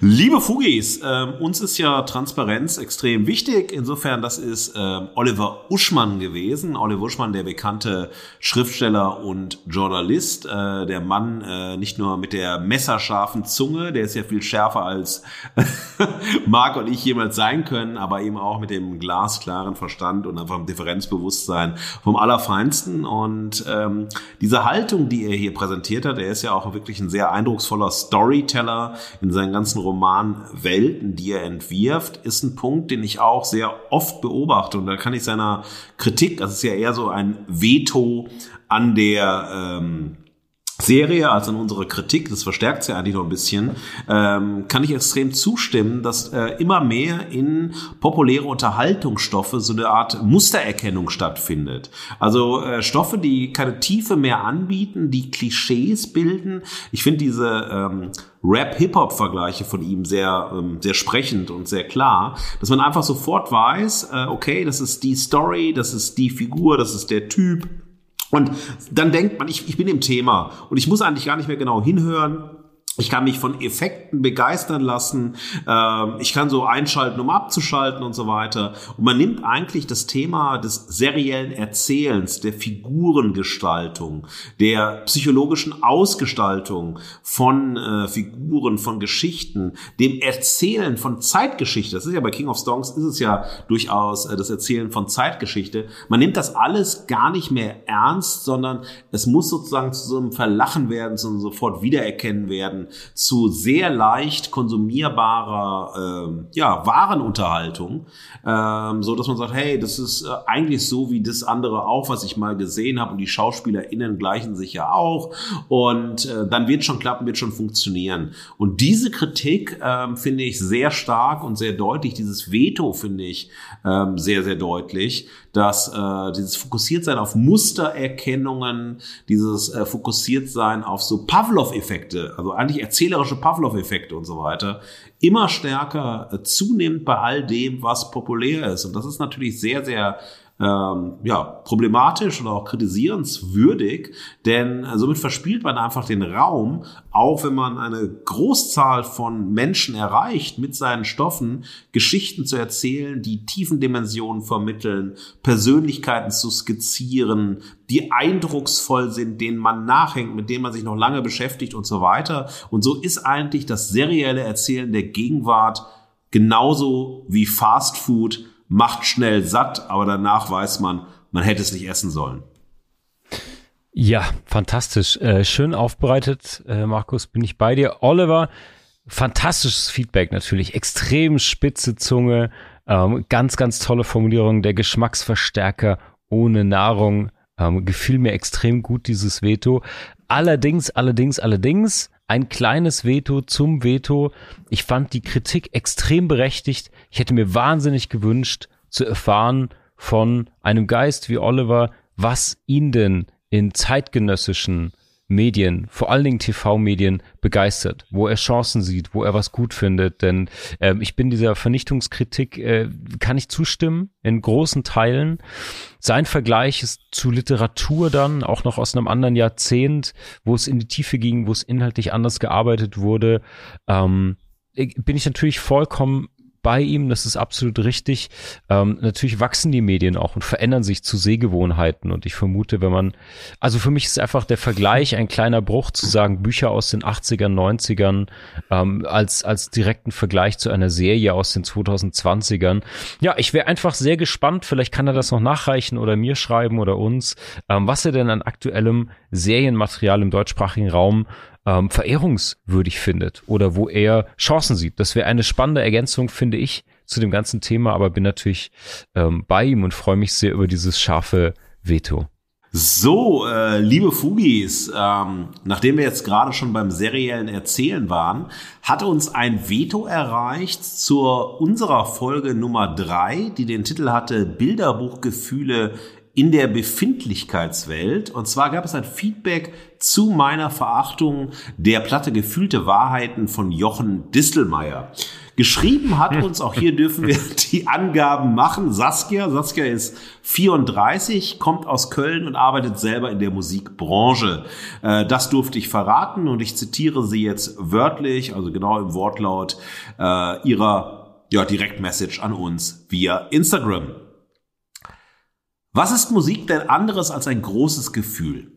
Liebe Fugis, äh, uns ist ja Transparenz extrem wichtig. Insofern, das ist äh, Oliver Uschmann gewesen. Oliver Uschmann, der bekannte Schriftsteller und Journalist. Äh, der Mann äh, nicht nur mit der messerscharfen Zunge, der ist ja viel schärfer als Marc und ich jemals sein können, aber eben auch mit dem glasklaren Verstand und einfach dem Differenzbewusstsein vom Allerfeinsten. Und ähm, diese Haltung, die er hier präsentiert hat, er ist ja auch wirklich ein sehr eindrucksvoller Storyteller in seinen ganzen Romanwelten, die er entwirft, ist ein Punkt, den ich auch sehr oft beobachte. Und da kann ich seiner Kritik, das ist ja eher so ein Veto an der ähm, Serie, also in unsere Kritik, das verstärkt sie eigentlich noch ein bisschen, ähm, kann ich extrem zustimmen, dass äh, immer mehr in populäre Unterhaltungsstoffe so eine Art Mustererkennung stattfindet. Also äh, Stoffe, die keine Tiefe mehr anbieten, die Klischees bilden. Ich finde diese ähm, Rap-Hip-Hop-Vergleiche von ihm sehr, ähm, sehr sprechend und sehr klar, dass man einfach sofort weiß, äh, okay, das ist die Story, das ist die Figur, das ist der Typ, und dann denkt man, ich, ich bin im Thema und ich muss eigentlich gar nicht mehr genau hinhören. Ich kann mich von Effekten begeistern lassen. Ähm, ich kann so einschalten, um abzuschalten und so weiter. Und man nimmt eigentlich das Thema des seriellen Erzählens, der Figurengestaltung, der psychologischen Ausgestaltung von äh, Figuren, von Geschichten, dem Erzählen von Zeitgeschichte. Das ist ja bei King of Songs ist es ja durchaus äh, das Erzählen von Zeitgeschichte. Man nimmt das alles gar nicht mehr ernst, sondern es muss sozusagen zu so einem Verlachen werden, zu einem sofort wiedererkennen werden zu sehr leicht konsumierbarer ähm, ja, Warenunterhaltung, ähm, so dass man sagt, hey, das ist äh, eigentlich so wie das andere auch, was ich mal gesehen habe und die SchauspielerInnen gleichen sich ja auch und äh, dann wird schon klappen, wird schon funktionieren. Und diese Kritik ähm, finde ich sehr stark und sehr deutlich, dieses Veto finde ich ähm, sehr, sehr deutlich, dass äh, dieses Fokussiertsein auf Mustererkennungen, dieses äh, Fokussiertsein auf so Pavlov-Effekte, also eigentlich erzählerische Pavlov-Effekte und so weiter, immer stärker äh, zunimmt bei all dem, was populär ist. Und das ist natürlich sehr, sehr ähm, ja, problematisch oder auch kritisierenswürdig, denn somit verspielt man einfach den Raum, auch wenn man eine Großzahl von Menschen erreicht, mit seinen Stoffen Geschichten zu erzählen, die tiefen Dimensionen vermitteln, Persönlichkeiten zu skizzieren, die eindrucksvoll sind, denen man nachhängt, mit denen man sich noch lange beschäftigt und so weiter. Und so ist eigentlich das serielle Erzählen der Gegenwart genauso wie Fast Food macht schnell satt, aber danach weiß man, man hätte es nicht essen sollen. Ja, fantastisch. Äh, schön aufbereitet, äh, Markus, bin ich bei dir. Oliver, fantastisches Feedback natürlich. Extrem spitze Zunge, ähm, ganz, ganz tolle Formulierung. Der Geschmacksverstärker ohne Nahrung. Ähm, gefiel mir extrem gut, dieses Veto. Allerdings, allerdings, allerdings, ein kleines Veto zum Veto. Ich fand die Kritik extrem berechtigt. Ich hätte mir wahnsinnig gewünscht zu erfahren von einem Geist wie Oliver, was ihn denn in zeitgenössischen Medien, vor allen Dingen TV-Medien, begeistert, wo er Chancen sieht, wo er was gut findet. Denn ähm, ich bin dieser Vernichtungskritik, äh, kann ich zustimmen, in großen Teilen. Sein Vergleich ist zu Literatur dann, auch noch aus einem anderen Jahrzehnt, wo es in die Tiefe ging, wo es inhaltlich anders gearbeitet wurde. Ähm, bin ich natürlich vollkommen bei ihm, das ist absolut richtig. Ähm, natürlich wachsen die Medien auch und verändern sich zu Sehgewohnheiten. Und ich vermute, wenn man, also für mich ist einfach der Vergleich ein kleiner Bruch zu sagen, Bücher aus den 80ern, 90ern ähm, als, als direkten Vergleich zu einer Serie aus den 2020ern. Ja, ich wäre einfach sehr gespannt, vielleicht kann er das noch nachreichen oder mir schreiben oder uns, ähm, was er denn an aktuellem Serienmaterial im deutschsprachigen Raum ähm, verehrungswürdig findet oder wo er Chancen sieht. Das wäre eine spannende Ergänzung, finde ich, zu dem ganzen Thema, aber bin natürlich ähm, bei ihm und freue mich sehr über dieses scharfe Veto. So, äh, liebe Fugis, ähm, nachdem wir jetzt gerade schon beim seriellen Erzählen waren, hat uns ein Veto erreicht zur unserer Folge Nummer drei, die den Titel hatte Bilderbuchgefühle in der Befindlichkeitswelt. Und zwar gab es ein Feedback zu meiner Verachtung der Platte Gefühlte Wahrheiten von Jochen Distelmeier. Geschrieben hat uns, auch hier dürfen wir die Angaben machen, Saskia. Saskia ist 34, kommt aus Köln und arbeitet selber in der Musikbranche. Äh, das durfte ich verraten und ich zitiere sie jetzt wörtlich, also genau im Wortlaut äh, ihrer ja, Direktmessage an uns via Instagram. Was ist Musik denn anderes als ein großes Gefühl?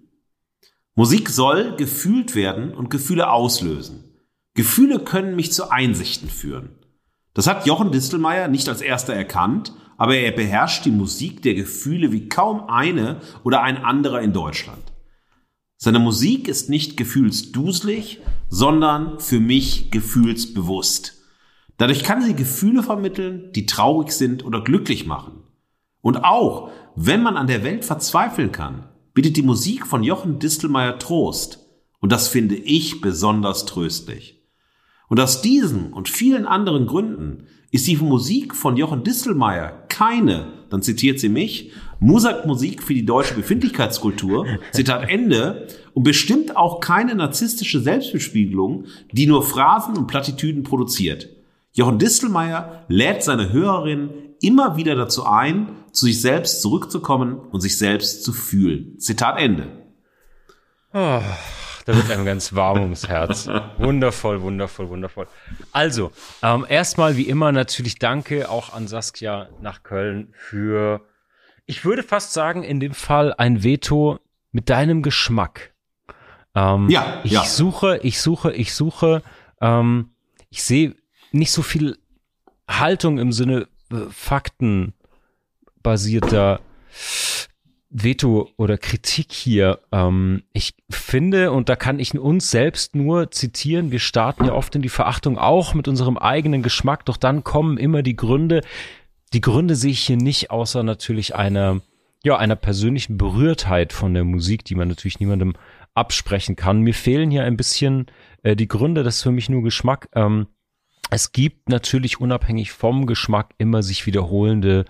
Musik soll gefühlt werden und Gefühle auslösen. Gefühle können mich zu Einsichten führen. Das hat Jochen Distelmeier nicht als erster erkannt, aber er beherrscht die Musik der Gefühle wie kaum eine oder ein anderer in Deutschland. Seine Musik ist nicht gefühlsduselig, sondern für mich gefühlsbewusst. Dadurch kann sie Gefühle vermitteln, die traurig sind oder glücklich machen. Und auch, wenn man an der Welt verzweifeln kann, bietet die Musik von Jochen Distelmeier Trost. Und das finde ich besonders tröstlich. Und aus diesen und vielen anderen Gründen ist die Musik von Jochen Distelmeier keine, dann zitiert sie mich, Musik für die deutsche Befindlichkeitskultur, Zitat Ende, und bestimmt auch keine narzisstische Selbstbespiegelung, die nur Phrasen und Plattitüden produziert. Jochen Distelmeier lädt seine Hörerinnen immer wieder dazu ein, zu sich selbst zurückzukommen und sich selbst zu fühlen. Zitat Ende. Oh, da wird einem ganz warm ums Herz. Wundervoll, wundervoll, wundervoll. Also, ähm, erstmal wie immer natürlich danke auch an Saskia nach Köln für, ich würde fast sagen, in dem Fall ein Veto mit deinem Geschmack. Ähm, ja, ich ja. suche, ich suche, ich suche, ähm, ich sehe nicht so viel Haltung im Sinne faktenbasierter Veto oder Kritik hier. Ähm, ich finde, und da kann ich uns selbst nur zitieren, wir starten ja oft in die Verachtung auch mit unserem eigenen Geschmack, doch dann kommen immer die Gründe. Die Gründe sehe ich hier nicht, außer natürlich einer, ja, einer persönlichen Berührtheit von der Musik, die man natürlich niemandem absprechen kann. Mir fehlen hier ein bisschen äh, die Gründe, das ist für mich nur Geschmack. Ähm, es gibt natürlich unabhängig vom Geschmack immer sich wiederholende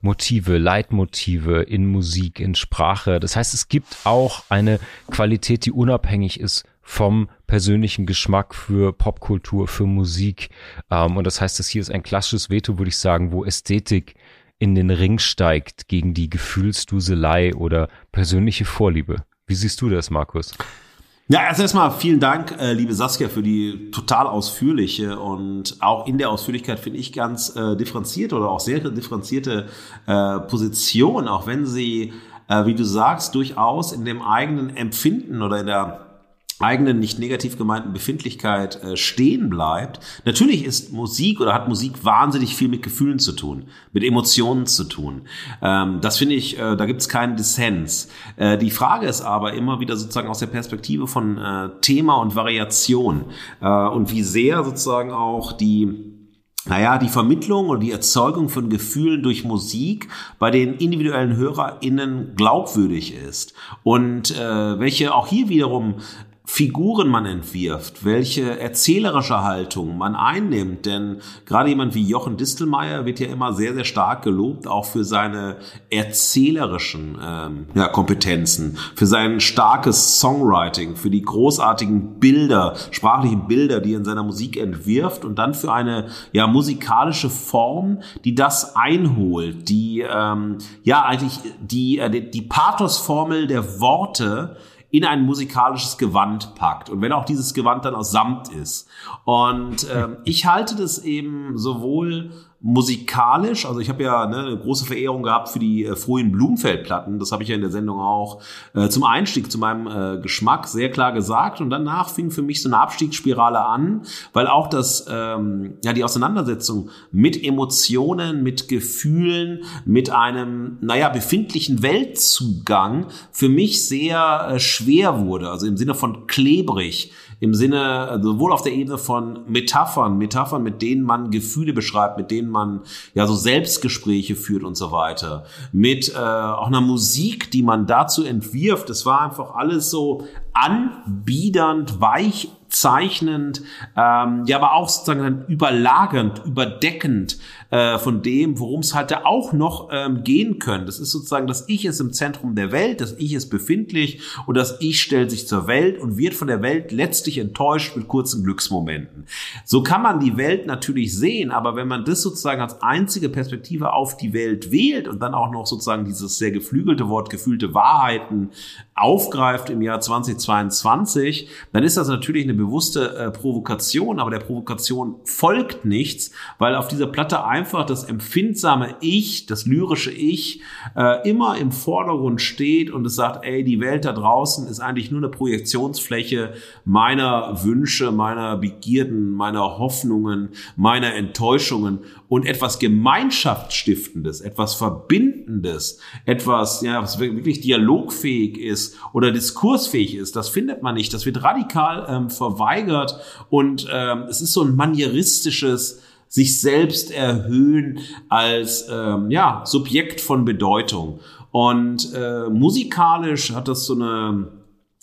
Motive, Leitmotive in Musik, in Sprache. Das heißt, es gibt auch eine Qualität, die unabhängig ist vom persönlichen Geschmack für Popkultur, für Musik. Ähm, und das heißt, das hier ist ein klassisches Veto, würde ich sagen, wo Ästhetik in den Ring steigt gegen die Gefühlsduselei oder persönliche Vorliebe. Wie siehst du das, Markus? Ja, erst erstmal vielen Dank, äh, liebe Saskia, für die total ausführliche und auch in der Ausführlichkeit finde ich ganz äh, differenzierte oder auch sehr differenzierte äh, Position, auch wenn sie, äh, wie du sagst, durchaus in dem eigenen Empfinden oder in der eigenen nicht negativ gemeinten Befindlichkeit äh, stehen bleibt. Natürlich ist Musik oder hat Musik wahnsinnig viel mit Gefühlen zu tun, mit Emotionen zu tun. Ähm, das finde ich, äh, da gibt es keinen Dissens. Äh, die Frage ist aber immer wieder sozusagen aus der Perspektive von äh, Thema und Variation äh, und wie sehr sozusagen auch die naja, die Vermittlung oder die Erzeugung von Gefühlen durch Musik bei den individuellen HörerInnen glaubwürdig ist und äh, welche auch hier wiederum Figuren man entwirft, welche erzählerische Haltung man einnimmt. Denn gerade jemand wie Jochen Distelmeier wird ja immer sehr, sehr stark gelobt, auch für seine erzählerischen ähm, ja, Kompetenzen, für sein starkes Songwriting, für die großartigen Bilder, sprachlichen Bilder, die er in seiner Musik entwirft und dann für eine ja musikalische Form, die das einholt, die ähm, ja eigentlich die, äh, die, die Pathosformel der Worte in ein musikalisches Gewand packt. Und wenn auch dieses Gewand dann aus Samt ist. Und ähm, ich halte das eben sowohl musikalisch, also ich habe ja ne, eine große Verehrung gehabt für die äh, frühen Blumenfeld-Platten, das habe ich ja in der Sendung auch äh, zum Einstieg zu meinem äh, Geschmack sehr klar gesagt. Und danach fing für mich so eine Abstiegsspirale an, weil auch das ähm, ja die Auseinandersetzung mit Emotionen, mit Gefühlen, mit einem naja befindlichen Weltzugang für mich sehr äh, schwer wurde, also im Sinne von klebrig im Sinne, sowohl auf der Ebene von Metaphern, Metaphern, mit denen man Gefühle beschreibt, mit denen man ja so Selbstgespräche führt und so weiter, mit äh, auch einer Musik, die man dazu entwirft. Es war einfach alles so anbiedernd, weich zeichnend, ähm, ja, aber auch sozusagen überlagernd, überdeckend äh, von dem, worum es da auch noch ähm, gehen könnte. Das ist sozusagen, das Ich ist im Zentrum der Welt, das Ich ist befindlich und das Ich stellt sich zur Welt und wird von der Welt letztlich enttäuscht mit kurzen Glücksmomenten. So kann man die Welt natürlich sehen, aber wenn man das sozusagen als einzige Perspektive auf die Welt wählt und dann auch noch sozusagen dieses sehr geflügelte Wort gefühlte Wahrheiten aufgreift im Jahr 2022, dann ist das natürlich eine bewusste äh, Provokation, aber der Provokation folgt nichts, weil auf dieser Platte einfach das empfindsame Ich, das lyrische Ich, äh, immer im Vordergrund steht und es sagt, ey, die Welt da draußen ist eigentlich nur eine Projektionsfläche meiner Wünsche, meiner Begierden, meiner Hoffnungen, meiner Enttäuschungen und etwas Gemeinschaftsstiftendes, etwas Verbindendes, etwas, ja, was wirklich dialogfähig ist oder diskursfähig ist, das findet man nicht. Das wird radikal ähm, verweigert und ähm, es ist so ein manieristisches sich selbst erhöhen als ähm, ja Subjekt von Bedeutung. Und äh, musikalisch hat das so eine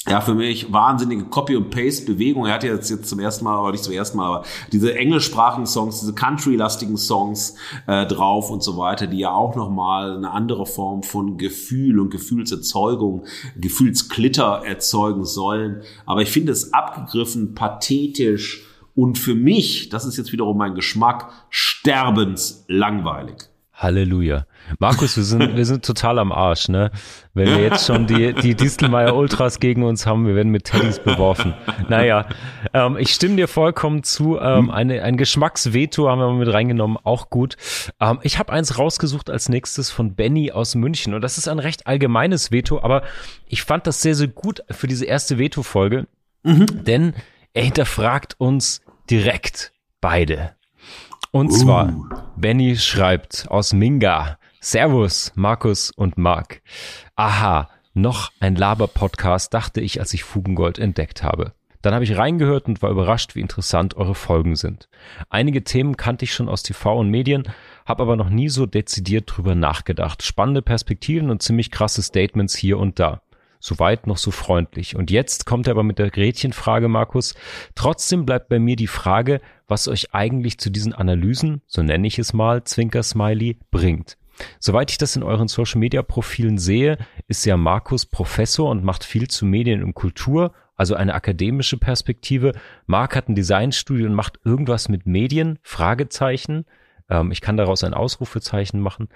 ja, für mich wahnsinnige Copy- und Paste-Bewegung. Er hat jetzt, jetzt zum ersten Mal, aber nicht zum ersten Mal, aber diese englischsprachigen Songs, diese country-lastigen Songs äh, drauf und so weiter, die ja auch nochmal eine andere Form von Gefühl und Gefühlserzeugung, Gefühlsklitter erzeugen sollen. Aber ich finde es abgegriffen, pathetisch und für mich, das ist jetzt wiederum mein Geschmack, sterbenslangweilig. Halleluja. Markus, wir sind, wir sind total am Arsch, ne? Wenn wir jetzt schon die, die Distelmeier Ultras gegen uns haben, wir werden mit Teddys beworfen. Naja, ähm, ich stimme dir vollkommen zu. Ähm, eine, ein Geschmacksveto haben wir mit reingenommen, auch gut. Ähm, ich habe eins rausgesucht als nächstes von Benny aus München. Und das ist ein recht allgemeines Veto, aber ich fand das sehr, sehr gut für diese erste Veto-Folge. Mhm. Denn er hinterfragt uns direkt beide. Und zwar, uh. Benny schreibt aus Minga. Servus, Markus und Mark. Aha, noch ein Laber-Podcast, dachte ich, als ich Fugengold entdeckt habe. Dann habe ich reingehört und war überrascht, wie interessant eure Folgen sind. Einige Themen kannte ich schon aus TV und Medien, habe aber noch nie so dezidiert drüber nachgedacht. Spannende Perspektiven und ziemlich krasse Statements hier und da. Soweit noch so freundlich. Und jetzt kommt er aber mit der Gretchenfrage, Markus. Trotzdem bleibt bei mir die Frage, was euch eigentlich zu diesen Analysen, so nenne ich es mal, Zwinker-Smiley, bringt. Soweit ich das in euren Social-Media-Profilen sehe, ist ja Markus Professor und macht viel zu Medien und Kultur, also eine akademische Perspektive. Mark hat ein Designstudio und macht irgendwas mit Medien, Fragezeichen. Ähm, ich kann daraus ein Ausrufezeichen machen.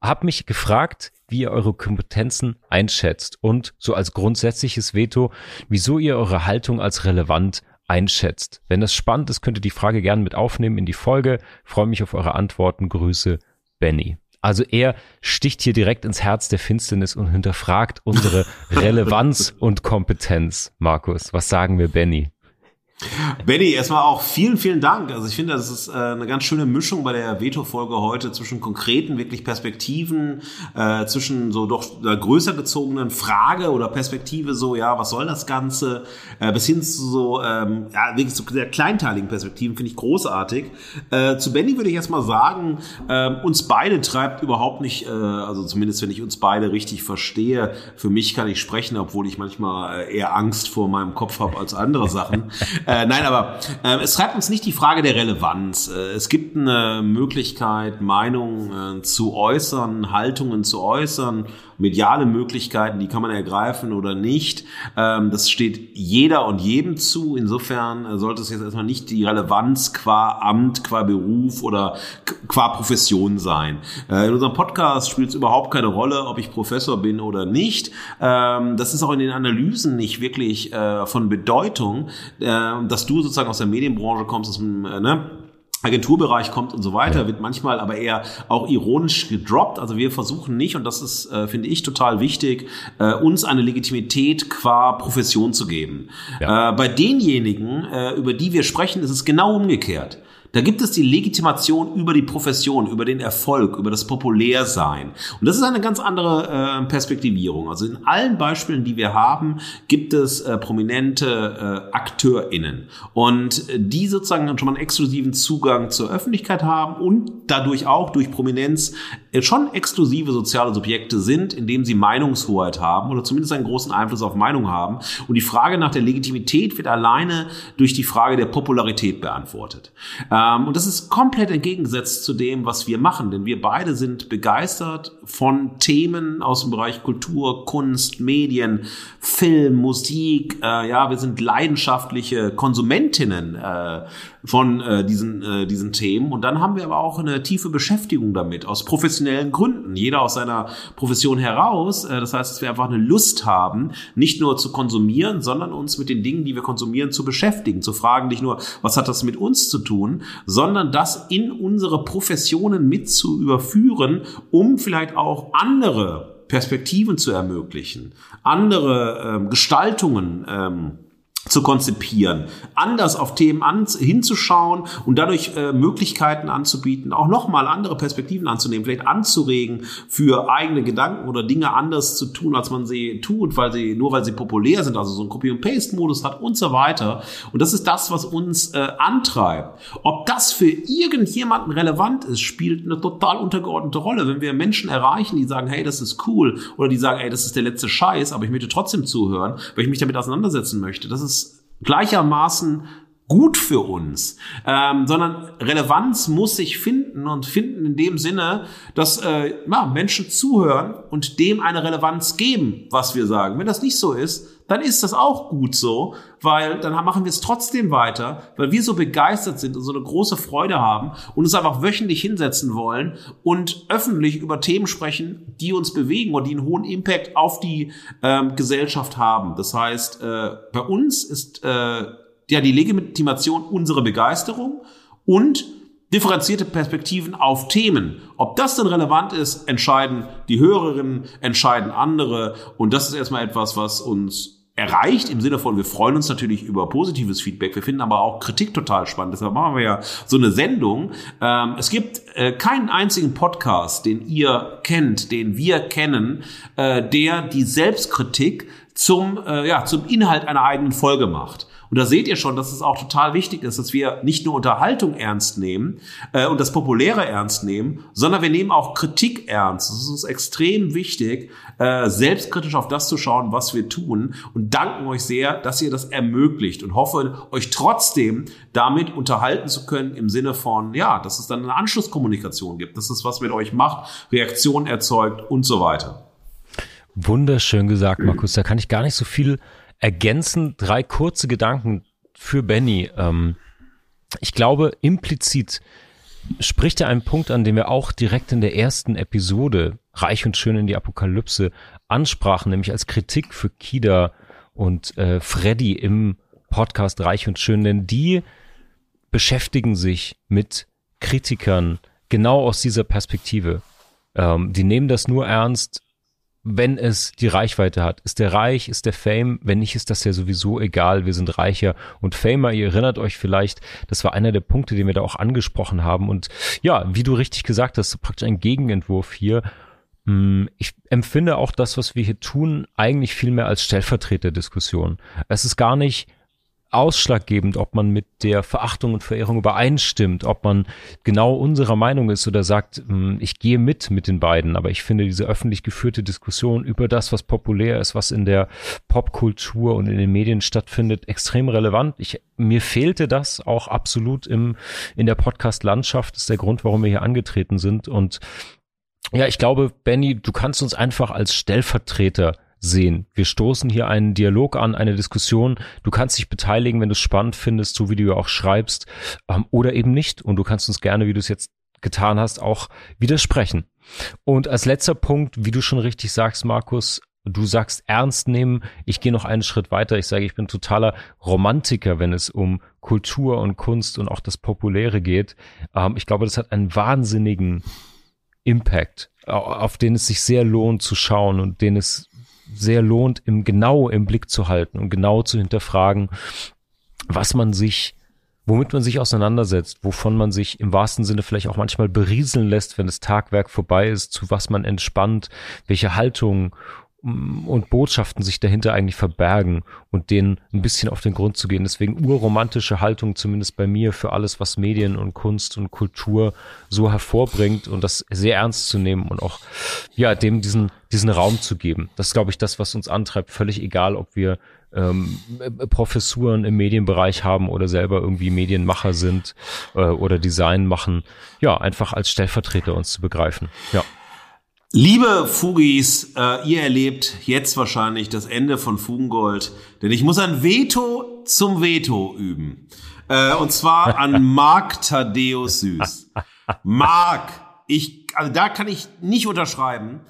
Hab mich gefragt, wie ihr eure Kompetenzen einschätzt und so als grundsätzliches Veto, wieso ihr eure Haltung als relevant einschätzt. Wenn das spannend ist, könnt ihr die Frage gerne mit aufnehmen in die Folge. freue mich auf eure Antworten. Grüße, Benny. Also er sticht hier direkt ins Herz der Finsternis und hinterfragt unsere Relevanz und Kompetenz. Markus, was sagen wir, Benny? Benny, erstmal auch vielen, vielen Dank. Also ich finde, das ist äh, eine ganz schöne Mischung bei der Veto-Folge heute zwischen konkreten, wirklich Perspektiven, äh, zwischen so doch einer größer gezogenen Frage oder Perspektive, so, ja, was soll das Ganze, äh, bis hin zu so, ähm, ja, wirklich so sehr kleinteiligen Perspektiven, finde ich großartig. Äh, zu Benny würde ich erstmal sagen, äh, uns beide treibt überhaupt nicht, äh, also zumindest wenn ich uns beide richtig verstehe, für mich kann ich sprechen, obwohl ich manchmal äh, eher Angst vor meinem Kopf habe als andere Sachen. Äh, nein, aber äh, es treibt uns nicht die Frage der Relevanz. Äh, es gibt eine Möglichkeit, Meinungen äh, zu äußern, Haltungen zu äußern mediale Möglichkeiten, die kann man ergreifen oder nicht. Ähm, das steht jeder und jedem zu. Insofern äh, sollte es jetzt erstmal nicht die Relevanz qua Amt, qua Beruf oder qua Profession sein. Äh, in unserem Podcast spielt es überhaupt keine Rolle, ob ich Professor bin oder nicht. Ähm, das ist auch in den Analysen nicht wirklich äh, von Bedeutung, äh, dass du sozusagen aus der Medienbranche kommst, aus dem, äh, ne? Agenturbereich kommt und so weiter, wird manchmal aber eher auch ironisch gedroppt. Also wir versuchen nicht, und das ist, äh, finde ich, total wichtig, äh, uns eine Legitimität qua Profession zu geben. Ja. Äh, bei denjenigen, äh, über die wir sprechen, ist es genau umgekehrt. Da gibt es die Legitimation über die Profession, über den Erfolg, über das Populärsein. Und das ist eine ganz andere äh, Perspektivierung. Also in allen Beispielen, die wir haben, gibt es äh, prominente äh, AkteurInnen. Und äh, die sozusagen schon mal einen exklusiven Zugang zur Öffentlichkeit haben und dadurch auch durch Prominenz äh, schon exklusive soziale Subjekte sind, indem sie Meinungshoheit haben oder zumindest einen großen Einfluss auf Meinung haben. Und die Frage nach der Legitimität wird alleine durch die Frage der Popularität beantwortet. Äh, ähm, und das ist komplett entgegengesetzt zu dem, was wir machen, denn wir beide sind begeistert von Themen aus dem Bereich Kultur, Kunst, Medien, Film, Musik. Äh, ja, wir sind leidenschaftliche Konsumentinnen äh, von äh, diesen, äh, diesen Themen. Und dann haben wir aber auch eine tiefe Beschäftigung damit, aus professionellen Gründen. Jeder aus seiner Profession heraus. Äh, das heißt, dass wir einfach eine Lust haben, nicht nur zu konsumieren, sondern uns mit den Dingen, die wir konsumieren, zu beschäftigen. Zu fragen nicht nur, was hat das mit uns zu tun, sondern das in unsere Professionen mit zu überführen, um vielleicht auch andere Perspektiven zu ermöglichen, andere ähm, Gestaltungen ähm, zu konzipieren, anders auf Themen an, hinzuschauen und dadurch äh, Möglichkeiten anzubieten, auch nochmal andere Perspektiven anzunehmen, vielleicht anzuregen, für eigene Gedanken oder Dinge anders zu tun, als man sie tut, weil sie nur weil sie populär sind, also so ein Copy-and-Paste-Modus hat und so weiter. Und das ist das, was uns äh, antreibt. Ob das für irgendjemanden relevant ist, spielt eine total untergeordnete Rolle. Wenn wir Menschen erreichen, die sagen, hey, das ist cool, oder die sagen, hey, das ist der letzte Scheiß, aber ich möchte trotzdem zuhören, weil ich mich damit auseinandersetzen möchte. Das ist gleichermaßen gut für uns, ähm, sondern Relevanz muss sich finden und finden in dem Sinne, dass äh, ja, Menschen zuhören und dem eine Relevanz geben, was wir sagen. Wenn das nicht so ist, dann ist das auch gut so, weil dann machen wir es trotzdem weiter, weil wir so begeistert sind und so eine große Freude haben und uns einfach wöchentlich hinsetzen wollen und öffentlich über Themen sprechen, die uns bewegen und die einen hohen Impact auf die ähm, Gesellschaft haben. Das heißt, äh, bei uns ist äh, ja die Legitimation unsere Begeisterung und differenzierte Perspektiven auf Themen. Ob das denn relevant ist, entscheiden die Hörerinnen, entscheiden andere. Und das ist erstmal etwas, was uns erreicht im Sinne von, wir freuen uns natürlich über positives Feedback, wir finden aber auch Kritik total spannend. Deshalb machen wir ja so eine Sendung. Ähm, es gibt äh, keinen einzigen Podcast, den ihr kennt, den wir kennen, äh, der die Selbstkritik zum, äh, ja, zum Inhalt einer eigenen Folge macht. Und da seht ihr schon, dass es auch total wichtig ist, dass wir nicht nur Unterhaltung ernst nehmen äh, und das Populäre ernst nehmen, sondern wir nehmen auch Kritik ernst. Es ist uns extrem wichtig, äh, selbstkritisch auf das zu schauen, was wir tun und danken euch sehr, dass ihr das ermöglicht und hoffe, euch trotzdem damit unterhalten zu können im Sinne von, ja, dass es dann eine Anschlusskommunikation gibt, dass es was mit euch macht, Reaktionen erzeugt und so weiter. Wunderschön gesagt, Markus. Da kann ich gar nicht so viel ergänzen drei kurze Gedanken für Benny. Ähm, ich glaube, implizit spricht er einen Punkt an, den wir auch direkt in der ersten Episode Reich und Schön in die Apokalypse ansprachen, nämlich als Kritik für Kida und äh, Freddy im Podcast Reich und Schön, denn die beschäftigen sich mit Kritikern genau aus dieser Perspektive. Ähm, die nehmen das nur ernst, wenn es die Reichweite hat. Ist der reich, ist der Fame? Wenn nicht, ist das ja sowieso egal. Wir sind reicher und Famer. Ihr erinnert euch vielleicht, das war einer der Punkte, den wir da auch angesprochen haben. Und ja, wie du richtig gesagt hast, praktisch ein Gegenentwurf hier. Hm, ich empfinde auch das, was wir hier tun, eigentlich viel mehr als Stellvertreterdiskussion. Es ist gar nicht ausschlaggebend, ob man mit der Verachtung und Verehrung übereinstimmt, ob man genau unserer Meinung ist oder sagt, hm, ich gehe mit mit den beiden. Aber ich finde diese öffentlich geführte Diskussion über das, was populär ist, was in der Popkultur und in den Medien stattfindet, extrem relevant. Ich, mir fehlte das auch absolut im, in der Podcast-Landschaft. Das ist der Grund, warum wir hier angetreten sind. Und ja, ich glaube, Benny, du kannst uns einfach als Stellvertreter sehen. Wir stoßen hier einen Dialog an, eine Diskussion. Du kannst dich beteiligen, wenn du es spannend findest, so wie du ja auch schreibst, ähm, oder eben nicht. Und du kannst uns gerne, wie du es jetzt getan hast, auch widersprechen. Und als letzter Punkt, wie du schon richtig sagst, Markus, du sagst ernst nehmen. Ich gehe noch einen Schritt weiter. Ich sage, ich bin totaler Romantiker, wenn es um Kultur und Kunst und auch das Populäre geht. Ähm, ich glaube, das hat einen wahnsinnigen Impact, auf den es sich sehr lohnt zu schauen und den es sehr lohnt, im genau im Blick zu halten und genau zu hinterfragen, was man sich, womit man sich auseinandersetzt, wovon man sich im wahrsten Sinne vielleicht auch manchmal berieseln lässt, wenn das Tagwerk vorbei ist, zu was man entspannt, welche Haltung und Botschaften sich dahinter eigentlich verbergen und denen ein bisschen auf den Grund zu gehen. Deswegen urromantische Haltung zumindest bei mir für alles, was Medien und Kunst und Kultur so hervorbringt und das sehr ernst zu nehmen und auch ja dem diesen diesen Raum zu geben. Das ist glaube ich das, was uns antreibt. Völlig egal, ob wir ähm, Professuren im Medienbereich haben oder selber irgendwie Medienmacher sind äh, oder Design machen. Ja, einfach als Stellvertreter uns zu begreifen. Ja. Liebe Fugis, äh, ihr erlebt jetzt wahrscheinlich das Ende von Fugengold, denn ich muss ein Veto zum Veto üben. Äh, und zwar an Mark Thaddeus Süß. Mark, ich, also da kann ich nicht unterschreiben.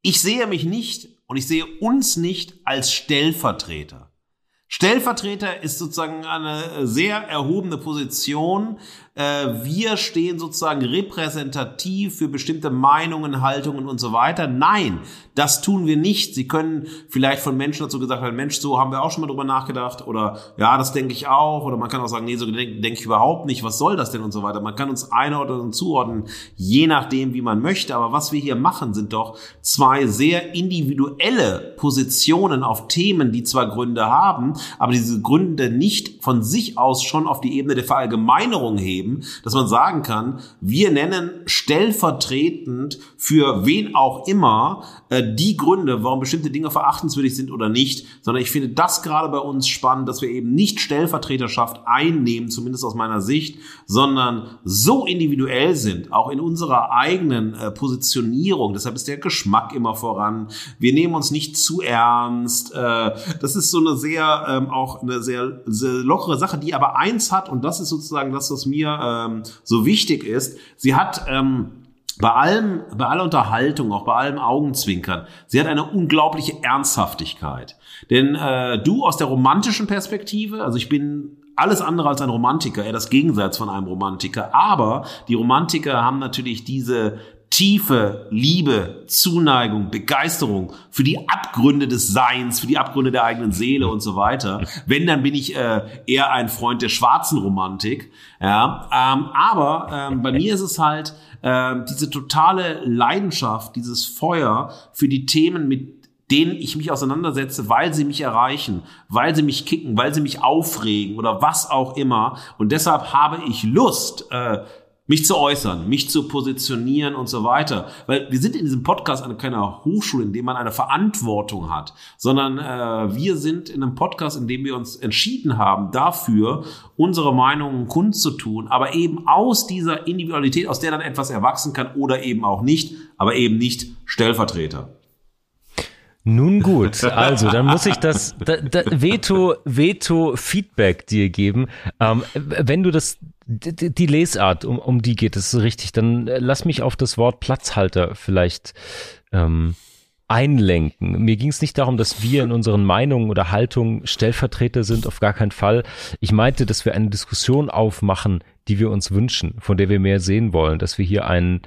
Ich sehe mich nicht und ich sehe uns nicht als Stellvertreter. Stellvertreter ist sozusagen eine sehr erhobene Position, wir stehen sozusagen repräsentativ für bestimmte Meinungen, Haltungen und so weiter. Nein, das tun wir nicht. Sie können vielleicht von Menschen dazu gesagt haben, Mensch, so haben wir auch schon mal drüber nachgedacht oder ja, das denke ich auch oder man kann auch sagen, nee, so denke denk ich überhaupt nicht, was soll das denn und so weiter. Man kann uns einordnen und zuordnen, je nachdem, wie man möchte. Aber was wir hier machen, sind doch zwei sehr individuelle Positionen auf Themen, die zwar Gründe haben, aber diese Gründe nicht von sich aus schon auf die Ebene der Verallgemeinerung heben geben, dass man sagen kann, wir nennen stellvertretend für wen auch immer äh, die Gründe, warum bestimmte Dinge verachtenswürdig sind oder nicht, sondern ich finde das gerade bei uns spannend, dass wir eben nicht Stellvertreterschaft einnehmen, zumindest aus meiner Sicht, sondern so individuell sind, auch in unserer eigenen äh, Positionierung. Deshalb ist der Geschmack immer voran. Wir nehmen uns nicht zu ernst. Äh, das ist so eine sehr, ähm, auch eine sehr, sehr lockere Sache, die aber eins hat, und das ist sozusagen das, was mir ähm, so wichtig ist. Sie hat ähm, bei allem, bei aller Unterhaltung, auch bei allem Augenzwinkern, sie hat eine unglaubliche Ernsthaftigkeit. Denn äh, du aus der romantischen Perspektive, also ich bin alles andere als ein Romantiker, eher das Gegensatz von einem Romantiker. Aber die Romantiker haben natürlich diese tiefe Liebe, Zuneigung, Begeisterung für die Abgründe des Seins, für die Abgründe der eigenen Seele und so weiter. Wenn, dann bin ich äh, eher ein Freund der schwarzen Romantik. Ja, ähm, aber ähm, bei mir ist es halt äh, diese totale Leidenschaft, dieses Feuer für die Themen, mit denen ich mich auseinandersetze, weil sie mich erreichen, weil sie mich kicken, weil sie mich aufregen oder was auch immer. Und deshalb habe ich Lust, äh, mich zu äußern, mich zu positionieren und so weiter. Weil wir sind in diesem Podcast an keiner Hochschule, in dem man eine Verantwortung hat, sondern äh, wir sind in einem Podcast, in dem wir uns entschieden haben, dafür unsere Meinungen kundzutun, aber eben aus dieser Individualität, aus der dann etwas erwachsen kann oder eben auch nicht, aber eben nicht Stellvertreter. Nun gut, also dann muss ich das da, da, Veto Veto Feedback dir geben. Ähm, wenn du das die, Lesart, um, um die geht es richtig, dann äh, lass mich auf das Wort Platzhalter vielleicht ähm, einlenken. Mir ging es nicht darum, dass wir in unseren Meinungen oder Haltungen Stellvertreter sind, auf gar keinen Fall. Ich meinte, dass wir eine Diskussion aufmachen, die wir uns wünschen, von der wir mehr sehen wollen, dass wir hier einen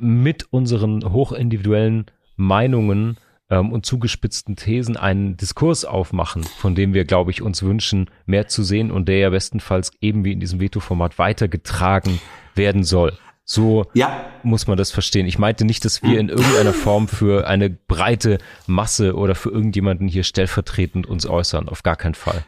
mit unseren hochindividuellen Meinungen ähm, und zugespitzten Thesen einen Diskurs aufmachen, von dem wir, glaube ich, uns wünschen, mehr zu sehen und der ja bestenfalls eben wie in diesem Veto-Format weitergetragen werden soll. So ja. muss man das verstehen. Ich meinte nicht, dass wir in irgendeiner Form für eine breite Masse oder für irgendjemanden hier stellvertretend uns äußern. Auf gar keinen Fall.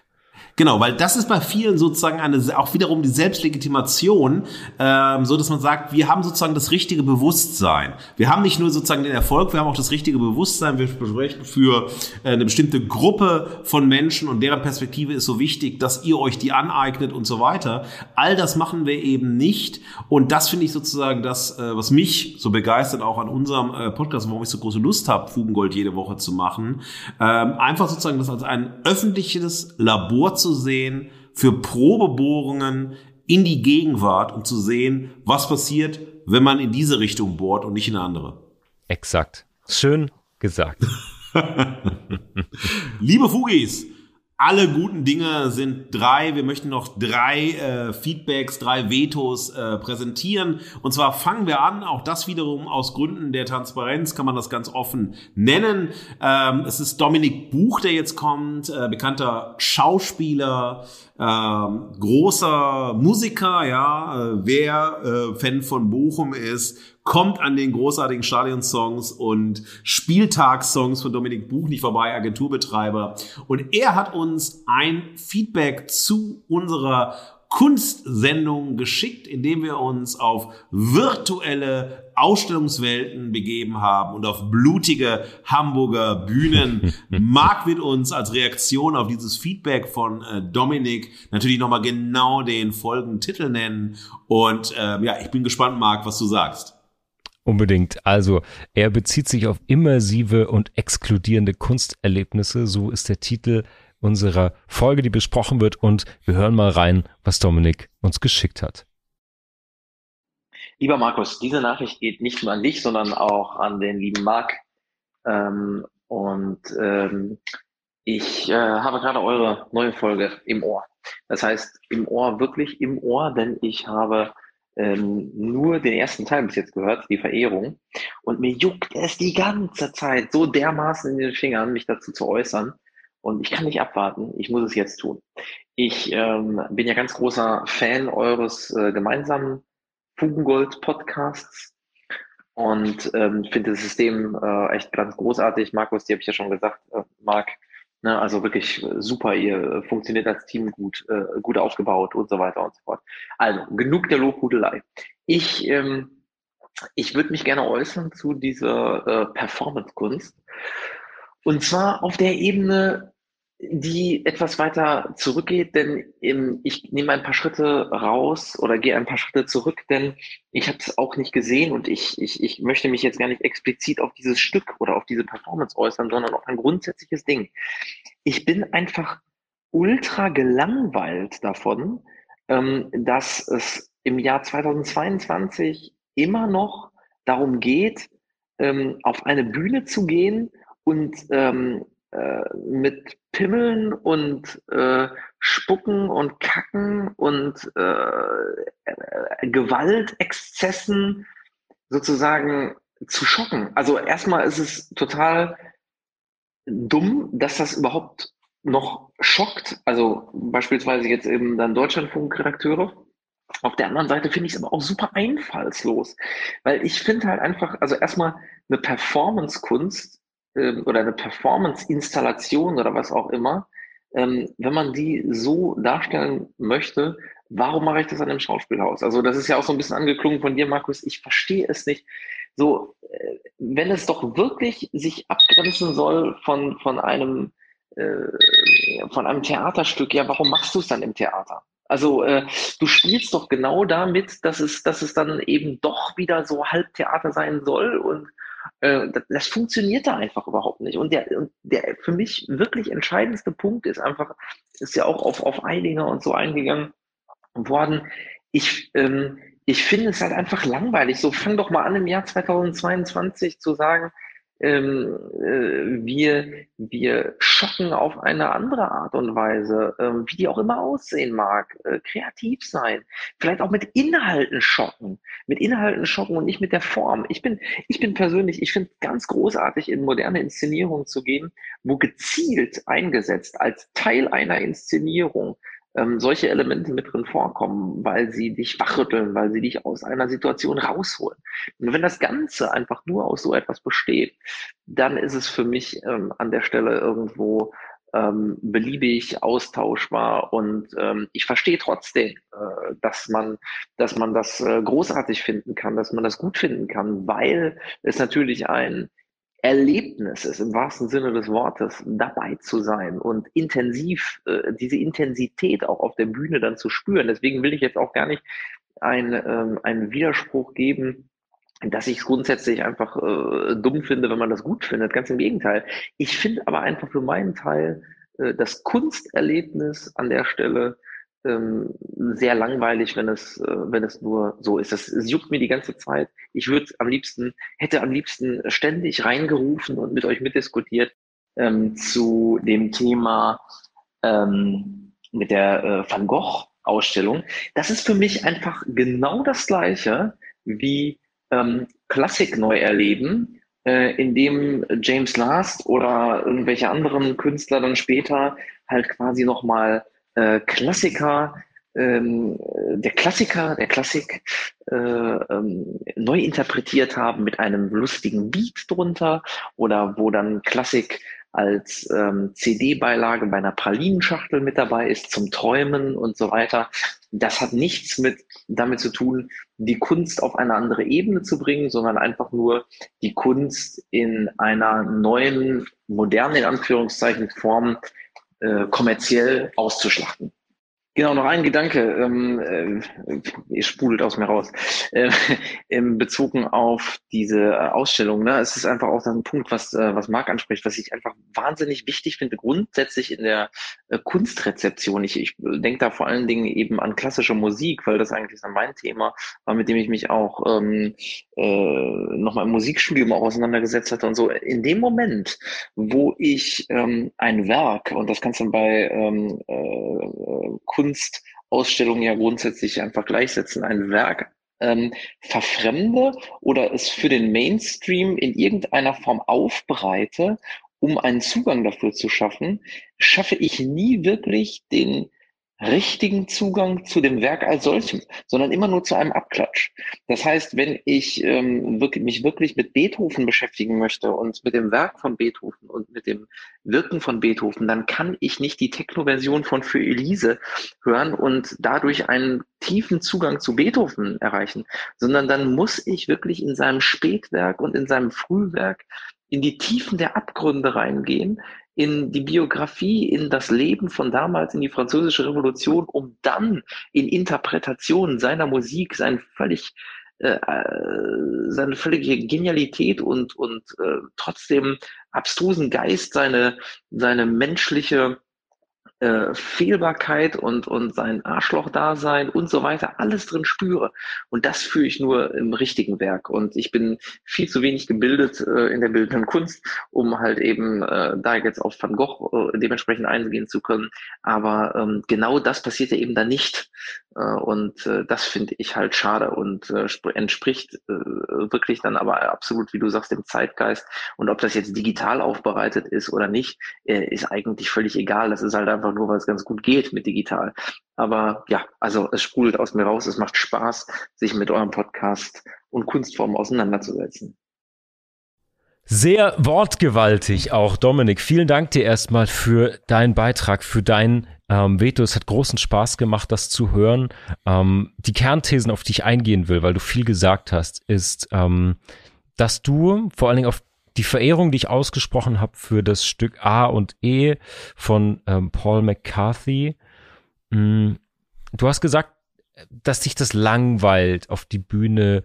Genau, weil das ist bei vielen sozusagen eine auch wiederum die Selbstlegitimation, ähm, so dass man sagt, wir haben sozusagen das richtige Bewusstsein. Wir haben nicht nur sozusagen den Erfolg, wir haben auch das richtige Bewusstsein. Wir sprechen für äh, eine bestimmte Gruppe von Menschen und deren Perspektive ist so wichtig, dass ihr euch die aneignet und so weiter. All das machen wir eben nicht und das finde ich sozusagen das, äh, was mich so begeistert auch an unserem äh, Podcast, warum ich so große Lust habe, Fugengold jede Woche zu machen. Ähm, einfach sozusagen das als ein öffentliches Labor zu sehen für Probebohrungen in die Gegenwart, um zu sehen, was passiert, wenn man in diese Richtung bohrt und nicht in eine andere. Exakt. Schön gesagt. Liebe Fugis, alle guten Dinge sind drei. Wir möchten noch drei äh, Feedbacks, drei Vetos äh, präsentieren. Und zwar fangen wir an, auch das wiederum aus Gründen der Transparenz kann man das ganz offen nennen. Ähm, es ist Dominik Buch, der jetzt kommt, äh, bekannter Schauspieler, ähm, großer Musiker, ja. Äh, wer äh, Fan von Bochum ist, kommt an den großartigen Stadionsongs und Spieltagssongs von Dominik Buch nicht vorbei, Agenturbetreiber. Und er hat uns ein Feedback zu unserer Kunstsendung geschickt, indem wir uns auf virtuelle Ausstellungswelten begeben haben und auf blutige Hamburger Bühnen. Marc wird uns als Reaktion auf dieses Feedback von äh, Dominik natürlich nochmal genau den Folgentitel nennen. Und äh, ja, ich bin gespannt, Marc, was du sagst. Unbedingt. Also er bezieht sich auf immersive und exkludierende Kunsterlebnisse. So ist der Titel unserer Folge, die besprochen wird. Und wir hören mal rein, was Dominik uns geschickt hat. Lieber Markus, diese Nachricht geht nicht nur an dich, sondern auch an den lieben Marc. Ähm, und ähm, ich äh, habe gerade eure neue Folge im Ohr. Das heißt, im Ohr, wirklich im Ohr, denn ich habe ähm, nur den ersten Teil bis jetzt gehört, die Verehrung. Und mir juckt es die ganze Zeit so dermaßen in den Fingern, mich dazu zu äußern. Und ich kann nicht abwarten, ich muss es jetzt tun. Ich ähm, bin ja ganz großer Fan eures äh, gemeinsamen Fugengold-Podcasts und ähm, finde das System äh, echt ganz großartig. Markus, die habe ich ja schon gesagt, äh, Marc, ne, also wirklich super, ihr funktioniert als Team gut, äh, gut aufgebaut und so weiter und so fort. Also, genug der Lobhudelei. Ich, ähm, ich würde mich gerne äußern zu dieser äh, Performance-Kunst. Und zwar auf der Ebene, die etwas weiter zurückgeht, denn ich nehme ein paar Schritte raus oder gehe ein paar Schritte zurück, denn ich habe es auch nicht gesehen und ich, ich, ich möchte mich jetzt gar nicht explizit auf dieses Stück oder auf diese Performance äußern, sondern auf ein grundsätzliches Ding. Ich bin einfach ultra gelangweilt davon, ähm, dass es im Jahr 2022 immer noch darum geht, ähm, auf eine Bühne zu gehen und ähm, äh, mit Pimmeln und äh, Spucken und Kacken und äh, Gewaltexzessen sozusagen zu schocken. Also erstmal ist es total dumm, dass das überhaupt noch schockt. Also beispielsweise jetzt eben dann Deutschlandfunk-Redakteure. Auf der anderen Seite finde ich es aber auch super einfallslos, weil ich finde halt einfach, also erstmal eine Performance-Kunst oder eine Performance-Installation oder was auch immer, ähm, wenn man die so darstellen möchte, warum mache ich das an einem Schauspielhaus? Also das ist ja auch so ein bisschen angeklungen von dir, Markus. Ich verstehe es nicht. So, äh, wenn es doch wirklich sich abgrenzen soll von, von einem äh, von einem Theaterstück, ja, warum machst du es dann im Theater? Also äh, du spielst doch genau damit, dass es, dass es dann eben doch wieder so Halbtheater sein soll und äh, das, das funktioniert da einfach überhaupt nicht. Und der, der für mich wirklich entscheidendste Punkt ist einfach, ist ja auch auf, auf Eilinger und so eingegangen worden. Ich, ähm, ich finde es halt einfach langweilig. So fang doch mal an im Jahr 2022 zu sagen, ähm, äh, wir, wir schocken auf eine andere Art und Weise, ähm, wie die auch immer aussehen mag, äh, kreativ sein, vielleicht auch mit Inhalten schocken, mit Inhalten schocken und nicht mit der Form. Ich bin, ich bin persönlich, ich finde ganz großartig, in moderne Inszenierungen zu gehen, wo gezielt eingesetzt als Teil einer Inszenierung ähm, solche Elemente mit drin vorkommen, weil sie dich wachrütteln, weil sie dich aus einer Situation rausholen. Und wenn das Ganze einfach nur aus so etwas besteht, dann ist es für mich ähm, an der Stelle irgendwo ähm, beliebig, austauschbar und ähm, ich verstehe trotzdem, äh, dass man, dass man das äh, großartig finden kann, dass man das gut finden kann, weil es natürlich ein Erlebnis ist, im wahrsten Sinne des Wortes, dabei zu sein und intensiv, äh, diese Intensität auch auf der Bühne dann zu spüren. Deswegen will ich jetzt auch gar nicht ein, ähm, einen Widerspruch geben, dass ich es grundsätzlich einfach äh, dumm finde, wenn man das gut findet. Ganz im Gegenteil. Ich finde aber einfach für meinen Teil äh, das Kunsterlebnis an der Stelle ähm, sehr langweilig, wenn es, äh, wenn es nur so ist. Das, es juckt mir die ganze Zeit. Ich würde am liebsten, hätte am liebsten ständig reingerufen und mit euch mitdiskutiert ähm, zu dem Thema ähm, mit der äh, Van Gogh Ausstellung. Das ist für mich einfach genau das Gleiche wie ähm, Klassik neu erleben, äh, in dem James Last oder irgendwelche anderen Künstler dann später halt quasi nochmal äh, Klassiker, ähm, der Klassiker, der Klassik äh, ähm, neu interpretiert haben mit einem lustigen Beat drunter oder wo dann Klassik als ähm, CD-Beilage bei einer Pralinenschachtel mit dabei ist zum Träumen und so weiter. Das hat nichts mit damit zu tun, die Kunst auf eine andere Ebene zu bringen, sondern einfach nur die Kunst in einer neuen, modernen, in Anführungszeichen, Form kommerziell auszuschlachten. Genau, noch ein Gedanke, ähm, äh, ihr sprudelt aus mir raus, äh, im Bezug auf diese äh, Ausstellung. Ne? Es ist einfach auch ein Punkt, was, äh, was Marc anspricht, was ich einfach wahnsinnig wichtig finde, grundsätzlich in der äh, Kunstrezeption. Ich, ich denke da vor allen Dingen eben an klassische Musik, weil das eigentlich so mein Thema war, mit dem ich mich auch ähm, äh, nochmal im Musikstudium auch auseinandergesetzt hatte und so. In dem Moment, wo ich ähm, ein Werk, und das kannst du bei ähm, äh, Kunstausstellungen ja grundsätzlich einfach gleichsetzen, ein Werk ähm, verfremde oder es für den Mainstream in irgendeiner Form aufbereite, um einen Zugang dafür zu schaffen, schaffe ich nie wirklich den richtigen Zugang zu dem Werk als solchem, sondern immer nur zu einem Abklatsch. Das heißt, wenn ich ähm, wirklich, mich wirklich mit Beethoven beschäftigen möchte und mit dem Werk von Beethoven und mit dem Wirken von Beethoven, dann kann ich nicht die Techno-Version von Für Elise hören und dadurch einen tiefen Zugang zu Beethoven erreichen, sondern dann muss ich wirklich in seinem Spätwerk und in seinem Frühwerk in die Tiefen der Abgründe reingehen, in die Biografie, in das Leben von damals, in die französische Revolution, um dann in Interpretationen seiner Musik sein völlig äh, äh, seine völlige Genialität und und äh, trotzdem abstrusen Geist, seine seine menschliche äh, Fehlbarkeit und, und sein Arschloch-Dasein und so weiter alles drin spüre. Und das fühle ich nur im richtigen Werk. Und ich bin viel zu wenig gebildet äh, in der bildenden Kunst, um halt eben äh, da jetzt auf Van Gogh äh, dementsprechend eingehen zu können. Aber ähm, genau das passiert ja eben da nicht. Äh, und äh, das finde ich halt schade und äh, entspricht wirklich dann aber absolut, wie du sagst, dem Zeitgeist. Und ob das jetzt digital aufbereitet ist oder nicht, ist eigentlich völlig egal. Das ist halt einfach nur, weil es ganz gut geht mit digital. Aber ja, also es sprudelt aus mir raus. Es macht Spaß, sich mit eurem Podcast und Kunstformen auseinanderzusetzen. Sehr wortgewaltig auch, Dominik. Vielen Dank dir erstmal für deinen Beitrag, für dein ähm, Veto. Es hat großen Spaß gemacht, das zu hören. Ähm, die Kernthesen, auf die ich eingehen will, weil du viel gesagt hast, ist, ähm, dass du vor allen Dingen auf die Verehrung, die ich ausgesprochen habe für das Stück A und E von ähm, Paul McCarthy. Mm, du hast gesagt, dass dich das langweilt, auf die Bühne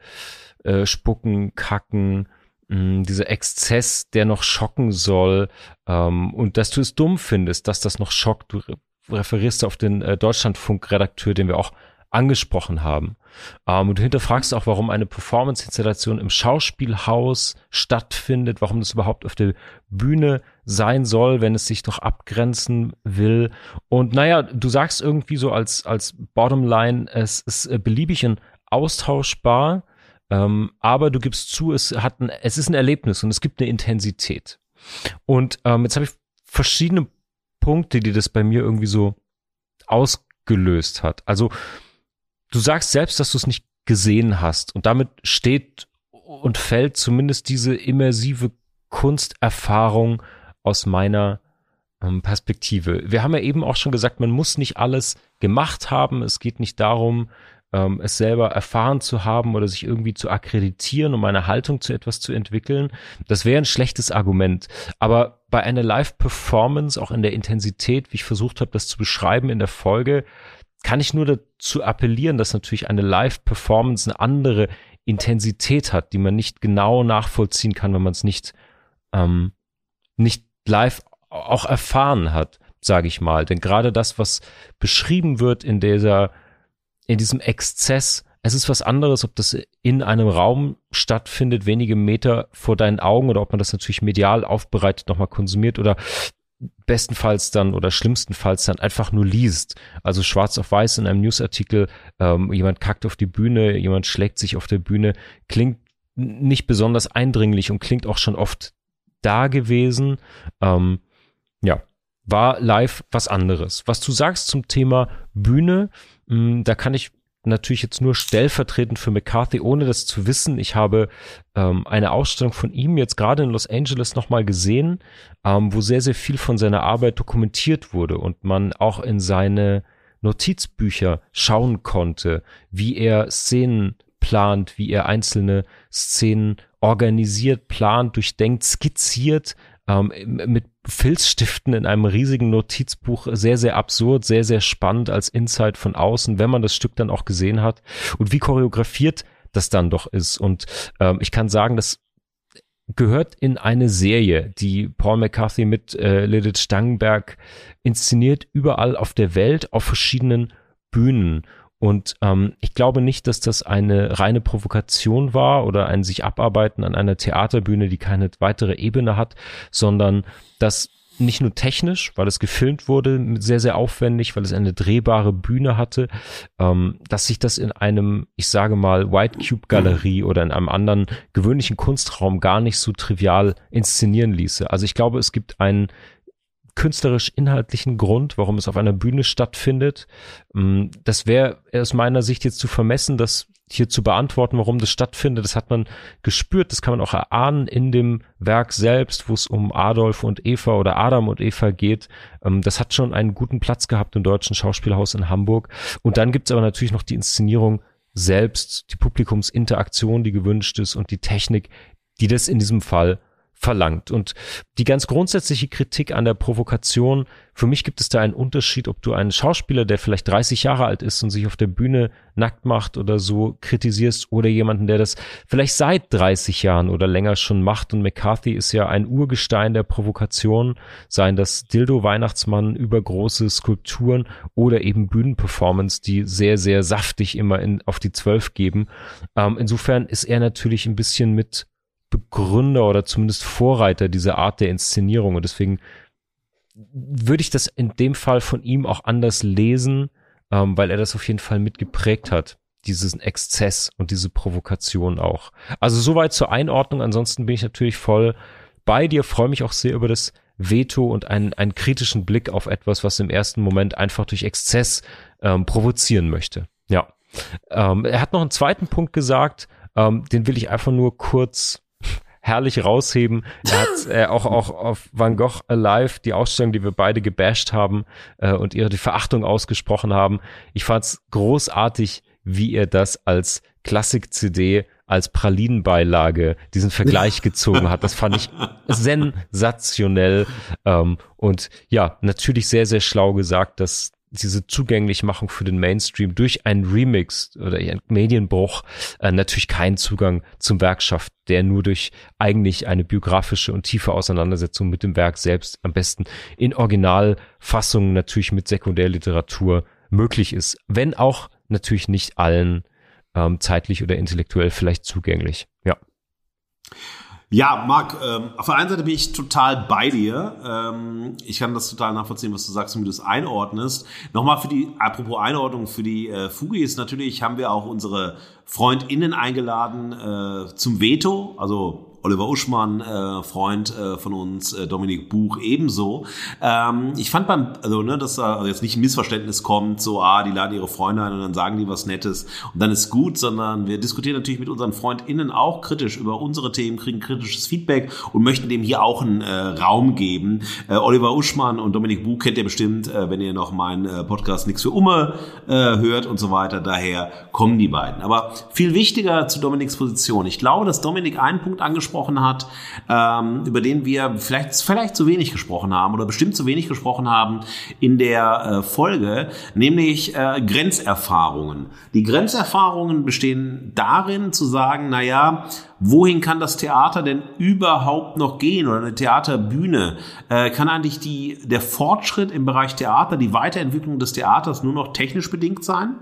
äh, spucken, kacken, dieser Exzess, der noch schocken soll, ähm, und dass du es dumm findest, dass das noch schockt. Du referierst auf den äh, Deutschlandfunk-Redakteur, den wir auch angesprochen haben. Ähm, und du hinterfragst auch, warum eine Performance-Installation im Schauspielhaus stattfindet, warum das überhaupt auf der Bühne sein soll, wenn es sich doch abgrenzen will. Und naja, du sagst irgendwie so als, als Bottomline, es ist äh, beliebig und austauschbar, ähm, aber du gibst zu, es hat ein, es ist ein Erlebnis und es gibt eine Intensität. Und ähm, jetzt habe ich verschiedene Punkte, die das bei mir irgendwie so ausgelöst hat. Also du sagst selbst, dass du es nicht gesehen hast und damit steht und fällt zumindest diese immersive Kunsterfahrung aus meiner ähm, Perspektive. Wir haben ja eben auch schon gesagt, man muss nicht alles gemacht haben. Es geht nicht darum, ähm, es selber erfahren zu haben oder sich irgendwie zu akkreditieren, um eine Haltung zu etwas zu entwickeln. Das wäre ein schlechtes Argument. Aber bei einer Live-Performance, auch in der Intensität, wie ich versucht habe, das zu beschreiben in der Folge, kann ich nur dazu appellieren, dass natürlich eine Live-Performance eine andere Intensität hat, die man nicht genau nachvollziehen kann, wenn man es nicht, ähm, nicht live auch erfahren hat, sage ich mal. Denn gerade das, was beschrieben wird in dieser in diesem Exzess. Es ist was anderes, ob das in einem Raum stattfindet, wenige Meter vor deinen Augen oder ob man das natürlich medial aufbereitet nochmal konsumiert oder bestenfalls dann oder schlimmstenfalls dann einfach nur liest. Also schwarz auf weiß in einem Newsartikel, ähm, jemand kackt auf die Bühne, jemand schlägt sich auf der Bühne, klingt nicht besonders eindringlich und klingt auch schon oft da gewesen. Ähm, ja, war live was anderes. Was du sagst zum Thema Bühne, da kann ich natürlich jetzt nur stellvertretend für McCarthy, ohne das zu wissen. Ich habe ähm, eine Ausstellung von ihm jetzt gerade in Los Angeles nochmal gesehen, ähm, wo sehr, sehr viel von seiner Arbeit dokumentiert wurde und man auch in seine Notizbücher schauen konnte, wie er Szenen plant, wie er einzelne Szenen organisiert, plant, durchdenkt, skizziert, ähm, mit Filzstiften in einem riesigen Notizbuch sehr, sehr absurd, sehr, sehr spannend als Insight von außen, wenn man das Stück dann auch gesehen hat und wie choreografiert das dann doch ist. Und ähm, ich kann sagen, das gehört in eine Serie, die Paul McCarthy mit äh, Lilith Stangenberg inszeniert, überall auf der Welt, auf verschiedenen Bühnen. Und ähm, ich glaube nicht, dass das eine reine Provokation war oder ein sich abarbeiten an einer Theaterbühne, die keine weitere Ebene hat, sondern dass nicht nur technisch, weil es gefilmt wurde, sehr, sehr aufwendig, weil es eine drehbare Bühne hatte, ähm, dass sich das in einem, ich sage mal, White Cube Galerie oder in einem anderen gewöhnlichen Kunstraum gar nicht so trivial inszenieren ließe. Also ich glaube, es gibt einen künstlerisch-inhaltlichen Grund, warum es auf einer Bühne stattfindet. Mm, das wäre aus meiner Sicht jetzt zu vermessen, das hier zu beantworten, warum das stattfindet. Das hat man gespürt, das kann man auch erahnen in dem Werk selbst, wo es um Adolf und Eva oder Adam und Eva geht. Ähm, das hat schon einen guten Platz gehabt im Deutschen Schauspielhaus in Hamburg. Und dann gibt es aber natürlich noch die Inszenierung selbst, die Publikumsinteraktion, die gewünscht ist und die Technik, die das in diesem Fall verlangt. Und die ganz grundsätzliche Kritik an der Provokation, für mich gibt es da einen Unterschied, ob du einen Schauspieler, der vielleicht 30 Jahre alt ist und sich auf der Bühne nackt macht oder so kritisierst oder jemanden, der das vielleicht seit 30 Jahren oder länger schon macht. Und McCarthy ist ja ein Urgestein der Provokation, seien das Dildo-Weihnachtsmann, übergroße Skulpturen oder eben Bühnenperformance, die sehr, sehr saftig immer in, auf die Zwölf geben. Ähm, insofern ist er natürlich ein bisschen mit Begründer oder zumindest Vorreiter dieser Art der Inszenierung. Und deswegen würde ich das in dem Fall von ihm auch anders lesen, ähm, weil er das auf jeden Fall mitgeprägt hat. Diesen Exzess und diese Provokation auch. Also soweit zur Einordnung. Ansonsten bin ich natürlich voll bei dir, freue mich auch sehr über das Veto und einen, einen kritischen Blick auf etwas, was im ersten Moment einfach durch Exzess ähm, provozieren möchte. Ja. Ähm, er hat noch einen zweiten Punkt gesagt, ähm, den will ich einfach nur kurz herrlich rausheben. Er hat äh, auch, auch auf Van Gogh Alive, die Ausstellung, die wir beide gebasht haben äh, und ihre die Verachtung ausgesprochen haben. Ich fand's großartig, wie er das als Klassik-CD als Pralinenbeilage diesen Vergleich gezogen hat. Das fand ich sensationell ähm, und ja, natürlich sehr, sehr schlau gesagt, dass diese Zugänglichmachung für den Mainstream durch einen Remix oder einen Medienbruch äh, natürlich keinen Zugang zum Werk schafft, der nur durch eigentlich eine biografische und tiefe Auseinandersetzung mit dem Werk selbst am besten in Originalfassungen natürlich mit Sekundärliteratur möglich ist. Wenn auch natürlich nicht allen ähm, zeitlich oder intellektuell vielleicht zugänglich. Ja. Ja, Marc, ähm, auf der einen Seite bin ich total bei dir. Ähm, ich kann das total nachvollziehen, was du sagst und wie du es einordnest. Nochmal für die, apropos Einordnung, für die äh, Fugis natürlich haben wir auch unsere FreundInnen eingeladen äh, zum Veto, also Oliver Uschmann, äh, Freund äh, von uns, äh, Dominik Buch ebenso. Ähm, ich fand beim, also ne, dass da also jetzt nicht ein Missverständnis kommt, so, ah, die laden ihre Freunde ein und dann sagen die was Nettes und dann ist gut, sondern wir diskutieren natürlich mit unseren FreundInnen auch kritisch über unsere Themen, kriegen kritisches Feedback und möchten dem hier auch einen äh, Raum geben. Äh, Oliver Uschmann und Dominik Buch kennt ihr bestimmt, äh, wenn ihr noch meinen äh, Podcast Nix für Umme äh, hört und so weiter. Daher kommen die beiden. Aber viel wichtiger zu Dominiks Position. Ich glaube, dass Dominik einen Punkt angesprochen angesprochen hat, ähm, über den wir vielleicht, vielleicht zu wenig gesprochen haben oder bestimmt zu wenig gesprochen haben in der äh, Folge, nämlich äh, Grenzerfahrungen. Die Grenzerfahrungen bestehen darin zu sagen, na ja, wohin kann das Theater denn überhaupt noch gehen oder eine Theaterbühne? Äh, kann eigentlich die, der Fortschritt im Bereich Theater, die Weiterentwicklung des Theaters nur noch technisch bedingt sein?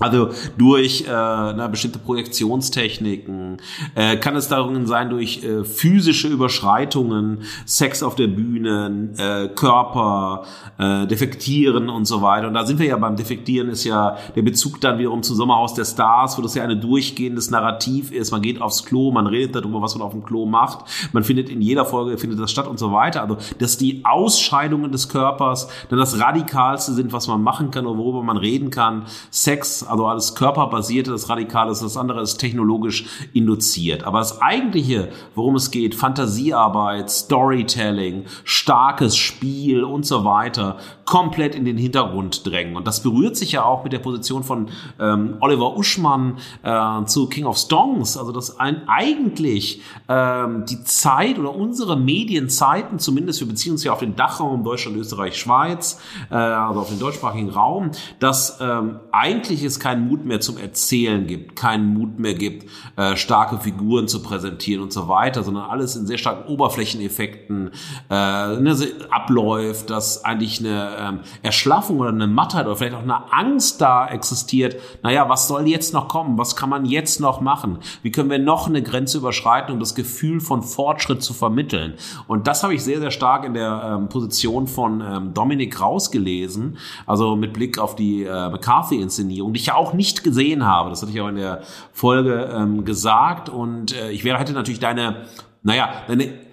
Also durch äh, na, bestimmte Projektionstechniken äh, kann es darin sein durch äh, physische Überschreitungen, Sex auf der Bühne, äh, Körper, äh, Defektieren und so weiter. Und da sind wir ja beim Defektieren ist ja der Bezug dann wiederum zu Sommerhaus der Stars, wo das ja ein durchgehendes Narrativ ist. Man geht aufs Klo, man redet darüber, was man auf dem Klo macht. Man findet in jeder Folge findet das statt und so weiter. Also dass die Ausscheidungen des Körpers dann das radikalste sind, was man machen kann oder worüber man reden kann. Sex also alles körperbasierte, das Radikale ist, das andere ist technologisch induziert. Aber das eigentliche, worum es geht, Fantasiearbeit, Storytelling, starkes Spiel und so weiter, komplett in den Hintergrund drängen. Und das berührt sich ja auch mit der Position von ähm, Oliver Uschmann äh, zu King of Stongs. Also dass ein, eigentlich ähm, die Zeit oder unsere Medienzeiten, zumindest wir beziehen uns ja auf den Dachraum Deutschland, Österreich, Schweiz, äh, also auf den deutschsprachigen Raum, dass ähm, eigentlich es keinen Mut mehr zum Erzählen gibt, keinen Mut mehr gibt, äh, starke Figuren zu präsentieren und so weiter, sondern alles in sehr starken Oberflächeneffekten äh, ne, abläuft, dass eigentlich eine ähm, Erschlaffung oder eine Mattheit oder vielleicht auch eine Angst da existiert. Naja, was soll jetzt noch kommen? Was kann man jetzt noch machen? Wie können wir noch eine Grenze überschreiten, um das Gefühl von Fortschritt zu vermitteln? Und das habe ich sehr, sehr stark in der ähm, Position von ähm, Dominik rausgelesen, also mit Blick auf die äh, McCarthy-Inszenierung, die ich ja auch nicht gesehen habe. Das hatte ich auch in der Folge ähm, gesagt. Und äh, ich wäre, hätte natürlich deine, naja, deine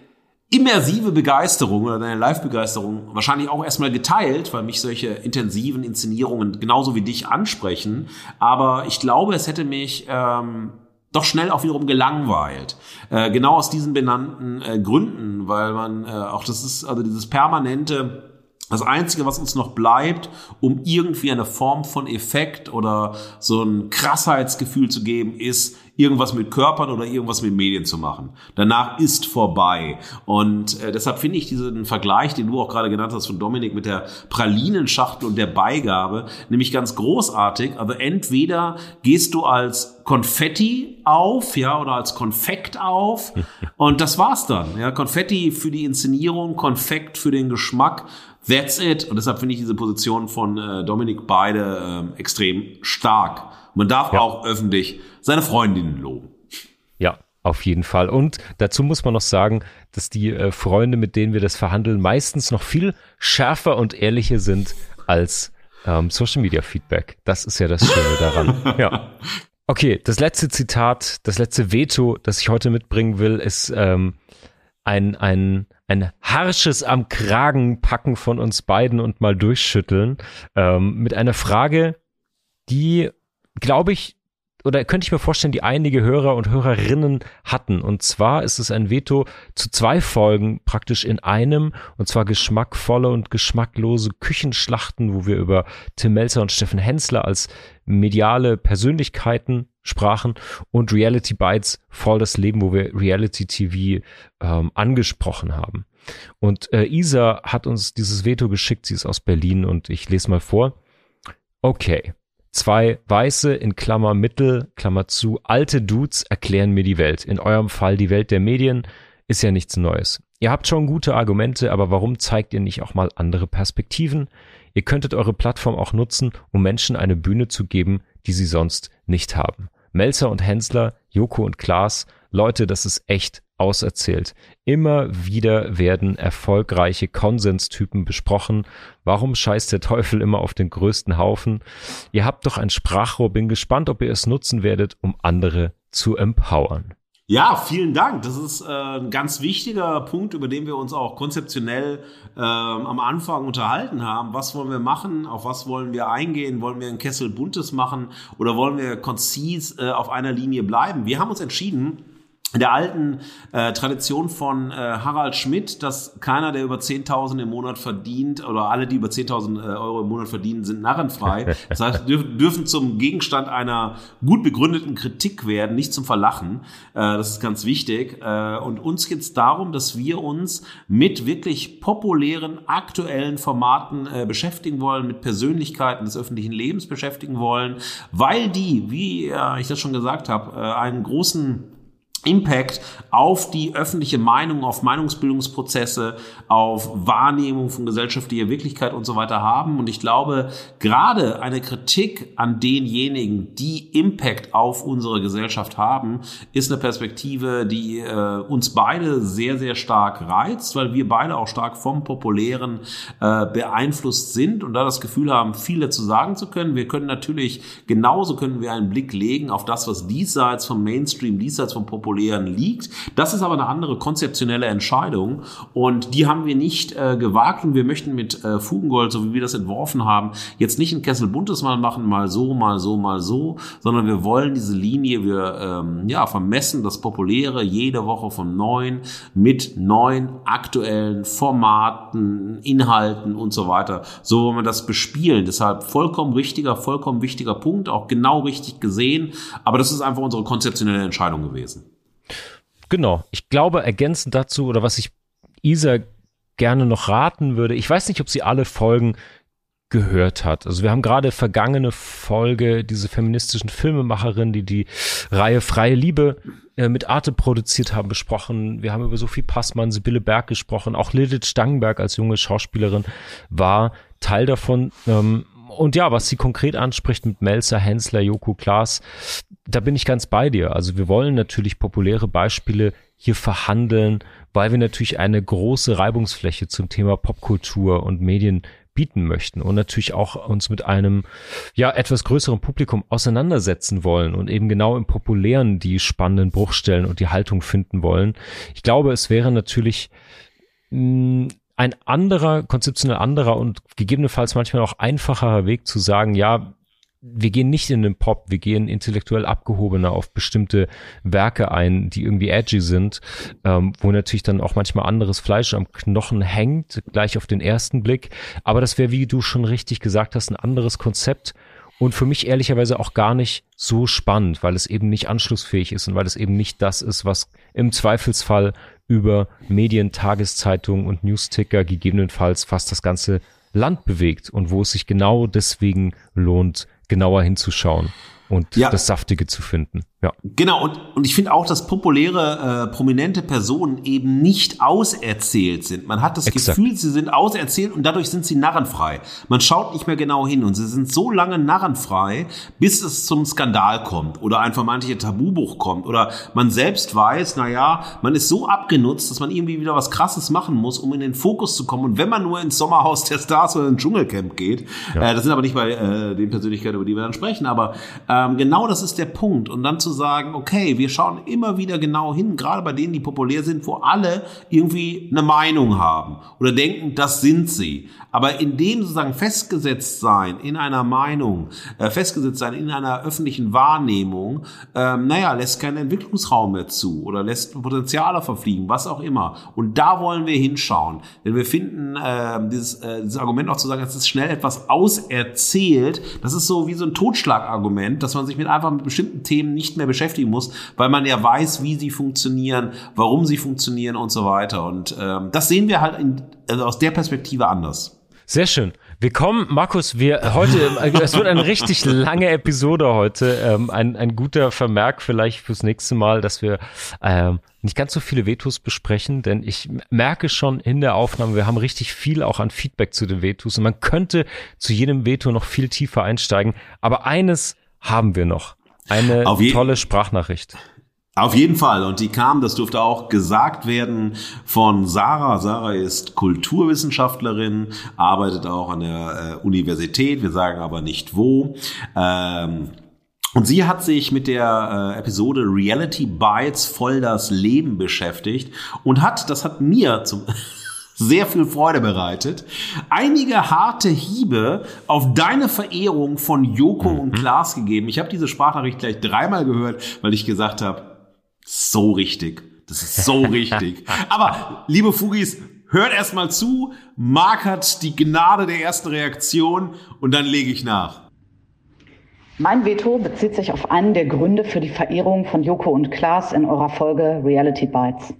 immersive Begeisterung oder deine Live-Begeisterung wahrscheinlich auch erstmal geteilt, weil mich solche intensiven Inszenierungen genauso wie dich ansprechen. Aber ich glaube, es hätte mich ähm, doch schnell auch wiederum gelangweilt. Äh, genau aus diesen benannten äh, Gründen, weil man äh, auch das ist, also dieses permanente das Einzige, was uns noch bleibt, um irgendwie eine Form von Effekt oder so ein Krassheitsgefühl zu geben, ist, irgendwas mit Körpern oder irgendwas mit Medien zu machen. Danach ist vorbei. Und äh, deshalb finde ich diesen Vergleich, den du auch gerade genannt hast von Dominik mit der Pralinenschachtel und der Beigabe, nämlich ganz großartig. Aber entweder gehst du als Konfetti auf, ja, oder als Konfekt auf. Und das war's dann. Ja, Konfetti für die Inszenierung, Konfekt für den Geschmack. That's it. Und deshalb finde ich diese Position von äh, Dominik beide äh, extrem stark. Man darf ja. auch öffentlich seine Freundinnen loben. Ja, auf jeden Fall. Und dazu muss man noch sagen, dass die äh, Freunde, mit denen wir das verhandeln, meistens noch viel schärfer und ehrlicher sind als ähm, Social Media Feedback. Das ist ja das Schöne daran. ja. Okay, das letzte Zitat, das letzte Veto, das ich heute mitbringen will, ist ähm, ein, ein, ein harsches am Kragen packen von uns beiden und mal durchschütteln ähm, mit einer Frage, die, glaube ich, oder könnte ich mir vorstellen, die einige Hörer und Hörerinnen hatten. Und zwar ist es ein Veto zu zwei Folgen praktisch in einem, und zwar geschmackvolle und geschmacklose Küchenschlachten, wo wir über Tim Melzer und Steffen Hensler als mediale Persönlichkeiten sprachen und Reality Bites voll das Leben, wo wir Reality TV ähm, angesprochen haben. Und äh, Isa hat uns dieses Veto geschickt, sie ist aus Berlin und ich lese mal vor. Okay, Zwei weiße, in Klammer Mittel, Klammer zu, alte Dudes erklären mir die Welt. In eurem Fall die Welt der Medien ist ja nichts Neues. Ihr habt schon gute Argumente, aber warum zeigt ihr nicht auch mal andere Perspektiven? Ihr könntet eure Plattform auch nutzen, um Menschen eine Bühne zu geben, die sie sonst nicht haben. Melzer und Hensler, Joko und Klaas, Leute, das ist echt auserzählt. Immer wieder werden erfolgreiche Konsenstypen besprochen. Warum scheißt der Teufel immer auf den größten Haufen? Ihr habt doch ein Sprachrohr, bin gespannt, ob ihr es nutzen werdet, um andere zu empowern. Ja, vielen Dank. Das ist äh, ein ganz wichtiger Punkt, über den wir uns auch konzeptionell äh, am Anfang unterhalten haben. Was wollen wir machen? Auf was wollen wir eingehen? Wollen wir ein Kessel Buntes machen oder wollen wir konzis äh, auf einer Linie bleiben? Wir haben uns entschieden, der alten äh, Tradition von äh, Harald Schmidt, dass keiner, der über 10.000 im Monat verdient, oder alle, die über 10.000 äh, Euro im Monat verdienen, sind narrenfrei. Das heißt, dürf, dürfen zum Gegenstand einer gut begründeten Kritik werden, nicht zum Verlachen. Äh, das ist ganz wichtig. Äh, und uns geht es darum, dass wir uns mit wirklich populären, aktuellen Formaten äh, beschäftigen wollen, mit Persönlichkeiten des öffentlichen Lebens beschäftigen wollen, weil die, wie äh, ich das schon gesagt habe, äh, einen großen Impact auf die öffentliche Meinung, auf Meinungsbildungsprozesse, auf Wahrnehmung von gesellschaftlicher Wirklichkeit und so weiter haben. Und ich glaube, gerade eine Kritik an denjenigen, die Impact auf unsere Gesellschaft haben, ist eine Perspektive, die äh, uns beide sehr, sehr stark reizt, weil wir beide auch stark vom Populären äh, beeinflusst sind und da das Gefühl haben, viel dazu sagen zu können. Wir können natürlich, genauso können wir einen Blick legen auf das, was diesseits vom Mainstream, diesseits vom Populären Populären liegt. Das ist aber eine andere konzeptionelle Entscheidung und die haben wir nicht äh, gewagt und wir möchten mit äh, Fugengold, so wie wir das entworfen haben, jetzt nicht ein Kessel buntes mal machen, mal so, mal so, mal so, sondern wir wollen diese Linie, wir ähm, ja vermessen das Populäre jede Woche von neun mit neuen aktuellen Formaten, Inhalten und so weiter. So wollen wir das bespielen. Deshalb vollkommen richtiger, vollkommen wichtiger Punkt, auch genau richtig gesehen. Aber das ist einfach unsere konzeptionelle Entscheidung gewesen. Genau. Ich glaube, ergänzend dazu, oder was ich Isa gerne noch raten würde, ich weiß nicht, ob sie alle Folgen gehört hat. Also wir haben gerade vergangene Folge diese feministischen Filmemacherin, die die Reihe Freie Liebe äh, mit Arte produziert haben, besprochen. Wir haben über Sophie Passmann, Sibylle Berg gesprochen. Auch Lilith Stangenberg als junge Schauspielerin war Teil davon. Ähm, und ja, was sie konkret anspricht mit Melzer, Hensler, Joko Klaas, da bin ich ganz bei dir. Also wir wollen natürlich populäre Beispiele hier verhandeln, weil wir natürlich eine große Reibungsfläche zum Thema Popkultur und Medien bieten möchten und natürlich auch uns mit einem ja etwas größeren Publikum auseinandersetzen wollen und eben genau im populären die spannenden Bruchstellen und die Haltung finden wollen. Ich glaube, es wäre natürlich mh, ein anderer, konzeptionell anderer und gegebenenfalls manchmal auch einfacherer Weg zu sagen, ja, wir gehen nicht in den Pop, wir gehen intellektuell abgehobener auf bestimmte Werke ein, die irgendwie edgy sind, ähm, wo natürlich dann auch manchmal anderes Fleisch am Knochen hängt, gleich auf den ersten Blick. Aber das wäre, wie du schon richtig gesagt hast, ein anderes Konzept und für mich ehrlicherweise auch gar nicht so spannend, weil es eben nicht anschlussfähig ist und weil es eben nicht das ist, was im Zweifelsfall über Medien, Tageszeitungen und Newsticker gegebenenfalls fast das ganze Land bewegt und wo es sich genau deswegen lohnt, genauer hinzuschauen und ja. das Saftige zu finden. Ja. Genau, und, und ich finde auch, dass populäre, äh, prominente Personen eben nicht auserzählt sind. Man hat das Exakt. Gefühl, sie sind auserzählt und dadurch sind sie narrenfrei. Man schaut nicht mehr genau hin und sie sind so lange narrenfrei, bis es zum Skandal kommt oder ein vermeintlicher Tabubuch kommt oder man selbst weiß, na ja, man ist so abgenutzt, dass man irgendwie wieder was Krasses machen muss, um in den Fokus zu kommen. Und wenn man nur ins Sommerhaus der Stars oder ins Dschungelcamp geht, ja. äh, das sind aber nicht bei äh, den Persönlichkeiten, über die wir dann sprechen, aber ähm, genau das ist der Punkt. Und dann zu sagen, okay, wir schauen immer wieder genau hin, gerade bei denen, die populär sind, wo alle irgendwie eine Meinung haben oder denken, das sind sie. Aber in dem sozusagen festgesetzt sein, in einer Meinung, äh, festgesetzt sein, in einer öffentlichen Wahrnehmung, ähm, naja, lässt keinen Entwicklungsraum mehr zu oder lässt Potenziale verfliegen, was auch immer. Und da wollen wir hinschauen. Denn wir finden äh, dieses, äh, dieses Argument auch zu sagen, es ist schnell etwas auserzählt, das ist so wie so ein Totschlagargument, dass man sich mit einfach mit bestimmten Themen nicht mehr beschäftigen muss, weil man ja weiß, wie sie funktionieren, warum sie funktionieren und so weiter. Und ähm, das sehen wir halt in, also aus der Perspektive anders. Sehr schön. Wir kommen, Markus, wir heute, es wird eine richtig lange Episode heute. Ähm, ein, ein guter Vermerk vielleicht fürs nächste Mal, dass wir ähm, nicht ganz so viele Vetos besprechen, denn ich merke schon in der Aufnahme, wir haben richtig viel auch an Feedback zu den Vetos und man könnte zu jedem Veto noch viel tiefer einsteigen. Aber eines haben wir noch. Eine tolle Sprachnachricht. Auf jeden Fall. Und die kam, das durfte auch gesagt werden, von Sarah. Sarah ist Kulturwissenschaftlerin, arbeitet auch an der äh, Universität. Wir sagen aber nicht wo. Ähm, und sie hat sich mit der äh, Episode Reality Bites voll das Leben beschäftigt und hat, das hat mir zum sehr viel Freude bereitet. Einige harte Hiebe auf deine Verehrung von Joko mhm. und Klaas gegeben. Ich habe diese Sprachnachricht gleich dreimal gehört, weil ich gesagt habe, so richtig. Das ist so richtig. Aber liebe Fugis, hört erstmal zu. Marc hat die Gnade der ersten Reaktion und dann lege ich nach. Mein Veto bezieht sich auf einen der Gründe für die Verehrung von Joko und Klaas in eurer Folge Reality Bites.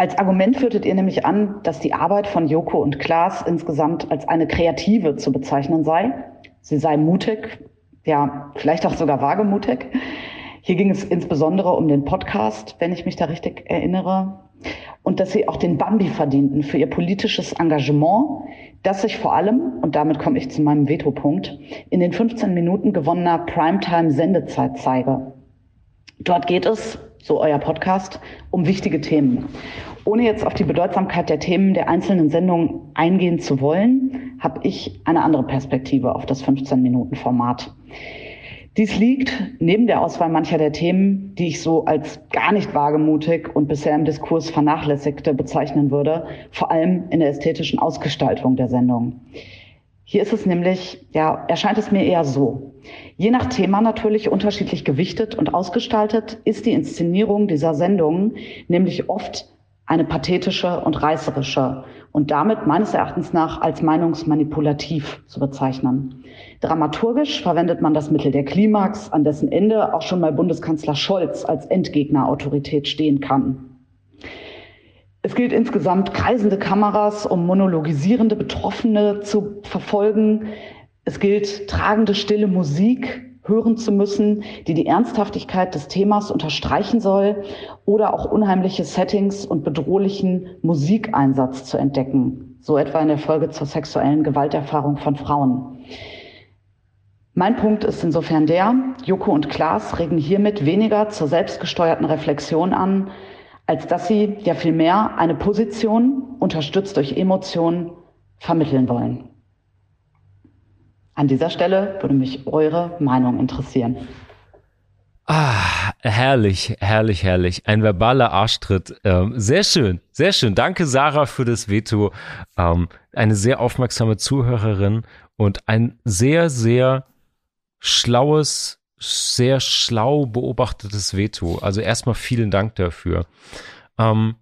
Als Argument führtet ihr nämlich an, dass die Arbeit von Joko und Klaas insgesamt als eine kreative zu bezeichnen sei. Sie sei mutig, ja, vielleicht auch sogar wagemutig. Hier ging es insbesondere um den Podcast, wenn ich mich da richtig erinnere. Und dass sie auch den Bambi verdienten für ihr politisches Engagement, das sich vor allem, und damit komme ich zu meinem Vetopunkt, in den 15 Minuten gewonnener Primetime-Sendezeit zeige. Dort geht es so euer Podcast, um wichtige Themen. Ohne jetzt auf die Bedeutsamkeit der Themen der einzelnen Sendungen eingehen zu wollen, habe ich eine andere Perspektive auf das 15-Minuten-Format. Dies liegt neben der Auswahl mancher der Themen, die ich so als gar nicht wagemutig und bisher im Diskurs vernachlässigte bezeichnen würde, vor allem in der ästhetischen Ausgestaltung der Sendung. Hier ist es nämlich, ja, erscheint es mir eher so. Je nach Thema natürlich unterschiedlich gewichtet und ausgestaltet ist die Inszenierung dieser Sendungen nämlich oft eine pathetische und reißerische und damit meines Erachtens nach als meinungsmanipulativ zu bezeichnen. Dramaturgisch verwendet man das Mittel der Klimax, an dessen Ende auch schon mal Bundeskanzler Scholz als Endgegnerautorität stehen kann. Es gilt insgesamt, kreisende Kameras, um monologisierende Betroffene zu verfolgen. Es gilt, tragende, stille Musik hören zu müssen, die die Ernsthaftigkeit des Themas unterstreichen soll oder auch unheimliche Settings und bedrohlichen Musikeinsatz zu entdecken, so etwa in der Folge zur sexuellen Gewalterfahrung von Frauen. Mein Punkt ist insofern der, Joko und Klaas regen hiermit weniger zur selbstgesteuerten Reflexion an, als dass sie ja vielmehr eine Position, unterstützt durch Emotionen, vermitteln wollen. An dieser Stelle würde mich eure Meinung interessieren. Ah, herrlich, herrlich, herrlich. Ein verbaler Arschtritt. Ähm, sehr schön, sehr schön. Danke, Sarah, für das Veto. Ähm, eine sehr aufmerksame Zuhörerin und ein sehr, sehr schlaues, sehr schlau beobachtetes Veto. Also erstmal vielen Dank dafür. Ähm,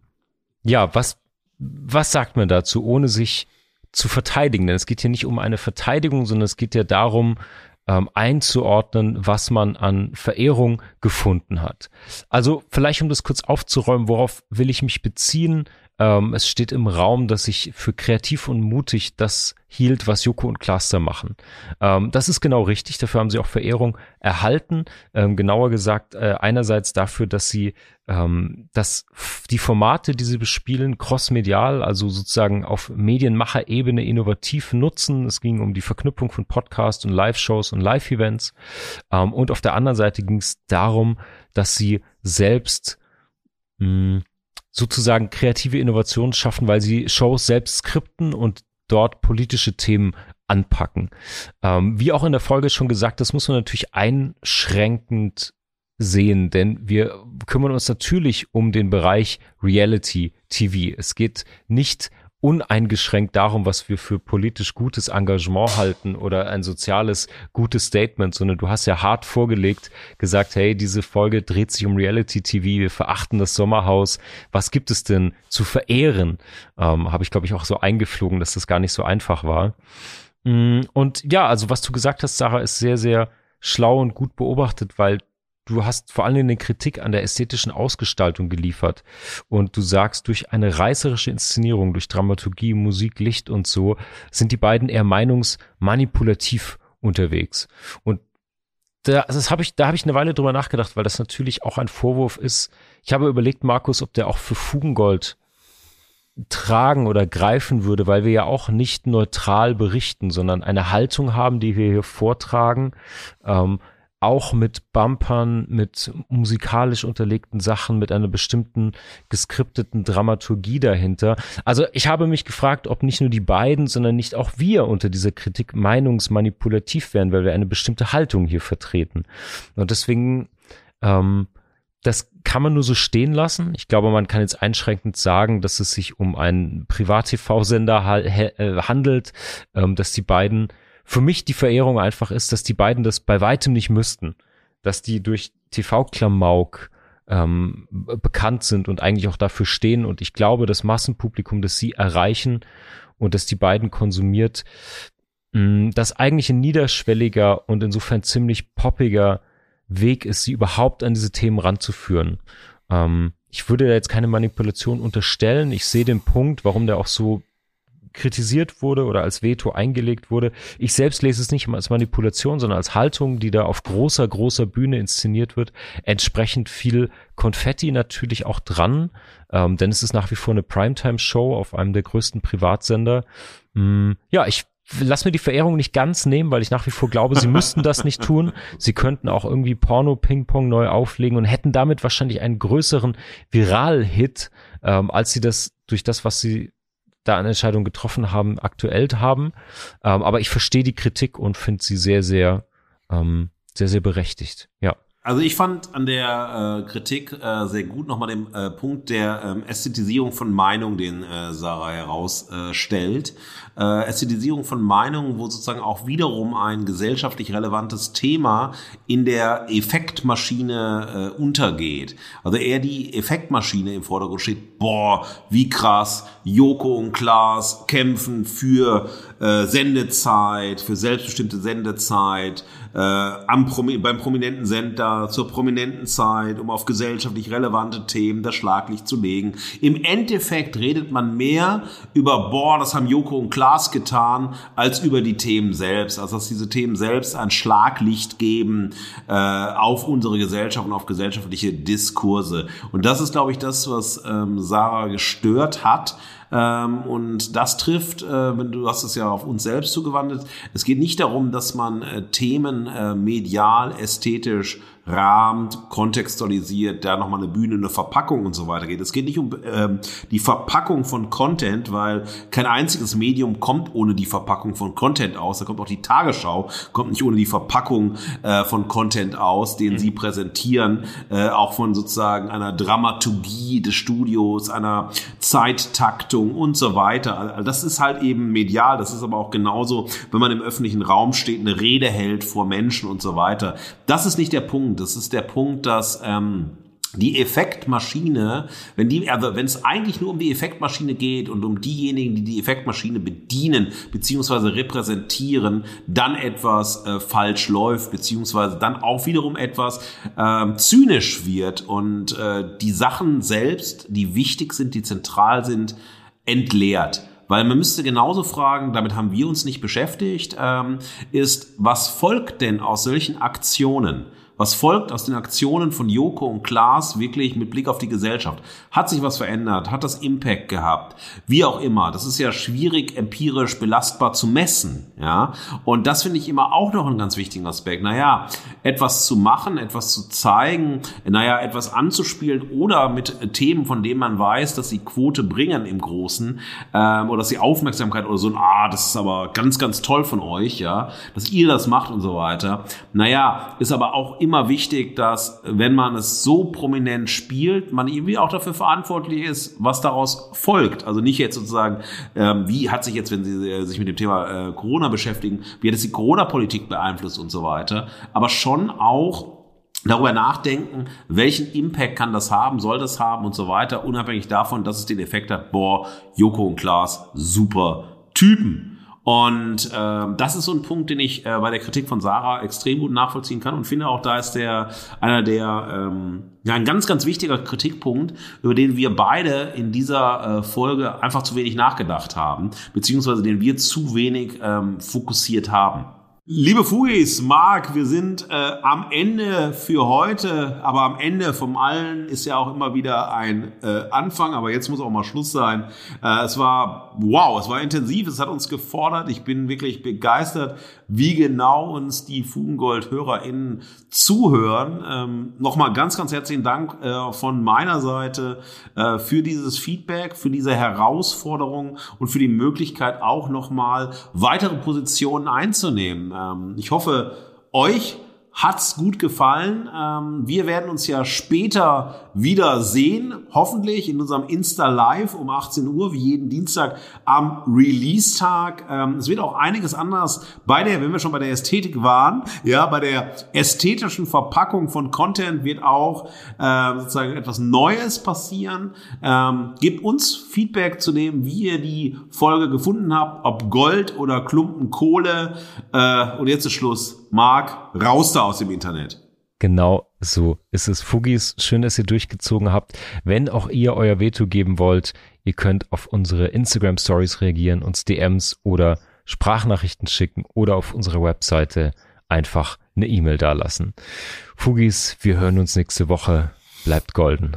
ja, was, was sagt man dazu, ohne sich zu verteidigen? Denn es geht hier nicht um eine Verteidigung, sondern es geht ja darum, ähm, einzuordnen, was man an Verehrung gefunden hat. Also vielleicht, um das kurz aufzuräumen, worauf will ich mich beziehen? Ähm, es steht im Raum, dass ich für kreativ und mutig das hielt, was Joko und Cluster machen. Ähm, das ist genau richtig. Dafür haben sie auch Verehrung erhalten. Ähm, genauer gesagt, äh, einerseits dafür, dass sie ähm, dass die Formate, die sie bespielen, crossmedial, also sozusagen auf Medienmacherebene innovativ nutzen. Es ging um die Verknüpfung von Podcasts und Live-Shows und Live-Events. Ähm, und auf der anderen Seite ging es darum, dass sie selbst mh, sozusagen kreative Innovationen schaffen, weil sie Shows selbst skripten und dort politische Themen anpacken. Ähm, wie auch in der Folge schon gesagt, das muss man natürlich einschränkend sehen, denn wir kümmern uns natürlich um den Bereich Reality TV. Es geht nicht uneingeschränkt darum, was wir für politisch gutes Engagement halten oder ein soziales gutes Statement, sondern du hast ja hart vorgelegt, gesagt, hey, diese Folge dreht sich um Reality TV, wir verachten das Sommerhaus. Was gibt es denn zu verehren? Ähm, Habe ich, glaube ich, auch so eingeflogen, dass das gar nicht so einfach war. Mm, und ja, also was du gesagt hast, Sarah, ist sehr, sehr schlau und gut beobachtet, weil du hast vor allem eine Kritik an der ästhetischen Ausgestaltung geliefert und du sagst, durch eine reißerische Inszenierung, durch Dramaturgie, Musik, Licht und so, sind die beiden eher meinungsmanipulativ unterwegs. Und da, das habe ich, da habe ich eine Weile drüber nachgedacht, weil das natürlich auch ein Vorwurf ist. Ich habe überlegt, Markus, ob der auch für Fugengold tragen oder greifen würde, weil wir ja auch nicht neutral berichten, sondern eine Haltung haben, die wir hier vortragen. Ähm, auch mit Bumpern, mit musikalisch unterlegten Sachen, mit einer bestimmten geskripteten Dramaturgie dahinter. Also ich habe mich gefragt, ob nicht nur die beiden, sondern nicht auch wir unter dieser Kritik meinungsmanipulativ wären, weil wir eine bestimmte Haltung hier vertreten. Und deswegen, ähm, das kann man nur so stehen lassen. Ich glaube, man kann jetzt einschränkend sagen, dass es sich um einen Privat-TV-Sender äh, handelt, ähm, dass die beiden für mich die Verehrung einfach ist, dass die beiden das bei weitem nicht müssten. Dass die durch TV-Klamauk ähm, bekannt sind und eigentlich auch dafür stehen. Und ich glaube, das Massenpublikum, das sie erreichen und das die beiden konsumiert, mh, mm, das eigentlich ein niederschwelliger und insofern ziemlich poppiger Weg ist, sie überhaupt an diese Themen ranzuführen. Ähm, ich würde da jetzt keine Manipulation unterstellen. Ich sehe den Punkt, warum der auch so kritisiert wurde oder als Veto eingelegt wurde. Ich selbst lese es nicht als Manipulation, sondern als Haltung, die da auf großer, großer Bühne inszeniert wird. Entsprechend viel Konfetti natürlich auch dran, ähm, denn es ist nach wie vor eine Primetime-Show auf einem der größten Privatsender. Mm, ja, ich lass mir die Verehrung nicht ganz nehmen, weil ich nach wie vor glaube, sie müssten das nicht tun. Sie könnten auch irgendwie Porno-Ping-Pong neu auflegen und hätten damit wahrscheinlich einen größeren Viral-Hit, ähm, als sie das durch das, was sie da an Entscheidungen getroffen haben, aktuell haben. Ähm, aber ich verstehe die Kritik und finde sie sehr, sehr, ähm, sehr, sehr berechtigt. Ja. Also ich fand an der äh, Kritik äh, sehr gut nochmal den äh, Punkt der ähm, Ästhetisierung von Meinung, den äh, Sarah herausstellt. Äh, Ästhetisierung von Meinung, wo sozusagen auch wiederum ein gesellschaftlich relevantes Thema in der Effektmaschine äh, untergeht. Also eher die Effektmaschine im Vordergrund steht, boah, wie krass, Joko und Klaas kämpfen für äh, Sendezeit, für selbstbestimmte Sendezeit, äh, am Promi beim prominenten Sender zur prominenten Zeit, um auf gesellschaftlich relevante Themen das Schlaglicht zu legen. Im Endeffekt redet man mehr über, boah, das haben Joko und Klaas getan, als über die Themen selbst. Also dass diese Themen selbst ein Schlaglicht geben äh, auf unsere Gesellschaft und auf gesellschaftliche Diskurse. Und das ist, glaube ich, das, was ähm, Sarah gestört hat ähm, und das trifft, äh, wenn du hast es ja auf uns selbst zugewandelt. Es geht nicht darum, dass man äh, Themen äh, medial, ästhetisch rahmt, kontextualisiert, da nochmal eine Bühne, eine Verpackung und so weiter geht. Es geht nicht um ähm, die Verpackung von Content, weil kein einziges Medium kommt ohne die Verpackung von Content aus. Da kommt auch die Tagesschau, kommt nicht ohne die Verpackung äh, von Content aus, den mhm. sie präsentieren, äh, auch von sozusagen einer Dramaturgie des Studios, einer Zeittaktung und so weiter. Also das ist halt eben medial, das ist aber auch genauso, wenn man im öffentlichen Raum steht, eine Rede hält vor Menschen und so weiter. Das ist nicht der Punkt Das ist der Punkt, dass ähm, die Effektmaschine, wenn die, also wenn es eigentlich nur um die Effektmaschine geht und um diejenigen, die die Effektmaschine bedienen beziehungsweise repräsentieren, dann etwas äh, falsch läuft beziehungsweise dann auch wiederum etwas äh, zynisch wird und äh, die Sachen selbst, die wichtig sind, die zentral sind, entleert. Weil man müsste genauso fragen, damit haben wir uns nicht beschäftigt, ähm, ist, was folgt denn aus solchen Aktionen? Was folgt aus den Aktionen von Joko und Klaas wirklich mit Blick auf die Gesellschaft? Hat sich was verändert? Hat das Impact gehabt? Wie auch immer. Das ist ja schwierig empirisch belastbar zu messen. Ja. Und das finde ich immer auch noch einen ganz wichtigen Aspekt. Naja, etwas zu machen, etwas zu zeigen, naja, etwas anzuspielen oder mit Themen, von denen man weiß, dass sie Quote bringen im Großen, ähm, oder dass sie Aufmerksamkeit oder so, ah, das ist aber ganz, ganz toll von euch, ja, dass ihr das macht und so weiter. Naja, ist aber auch wichtig, dass wenn man es so prominent spielt, man irgendwie auch dafür verantwortlich ist, was daraus folgt. Also nicht jetzt sozusagen, ähm, wie hat sich jetzt, wenn Sie äh, sich mit dem Thema äh, Corona beschäftigen, wie hat es die Corona-Politik beeinflusst und so weiter, aber schon auch darüber nachdenken, welchen Impact kann das haben, soll das haben und so weiter, unabhängig davon, dass es den Effekt hat, boah, Joko und Klaas, super Typen. Und äh, das ist so ein Punkt, den ich äh, bei der Kritik von Sarah extrem gut nachvollziehen kann und finde auch, da ist der einer der ähm, ja ein ganz ganz wichtiger Kritikpunkt, über den wir beide in dieser äh, Folge einfach zu wenig nachgedacht haben, beziehungsweise den wir zu wenig ähm, fokussiert haben. Liebe Fugis, Marc, wir sind äh, am Ende für heute, aber am Ende vom allen ist ja auch immer wieder ein äh, Anfang, aber jetzt muss auch mal Schluss sein. Äh, es war, wow, es war intensiv, es hat uns gefordert. Ich bin wirklich begeistert, wie genau uns die Fugengold-HörerInnen zuhören. Ähm, Nochmal ganz, ganz herzlichen Dank äh, von meiner Seite äh, für dieses Feedback, für diese Herausforderung und für die Möglichkeit auch nochmal weitere Positionen einzunehmen. Ähm, ich hoffe, euch hat's gut gefallen. Ähm, wir werden uns ja später wieder sehen, hoffentlich in unserem Insta Live um 18 Uhr, wie jeden Dienstag am Release-Tag. Ähm, es wird auch einiges anders bei der, wenn wir schon bei der Ästhetik waren, ja, bei der ästhetischen Verpackung von Content wird auch äh, sozusagen etwas Neues passieren. Ähm, gebt uns Feedback zu dem, wie ihr die Folge gefunden habt, ob Gold oder Klumpen Kohle. Äh, und jetzt ist Schluss. Marc, raus da aus dem Internet. Genau so ist es. Fugis, schön, dass ihr durchgezogen habt. Wenn auch ihr euer Veto geben wollt, ihr könnt auf unsere Instagram Stories reagieren, uns DMs oder Sprachnachrichten schicken oder auf unserer Webseite einfach eine E-Mail dalassen. Fugis, wir hören uns nächste Woche. Bleibt golden.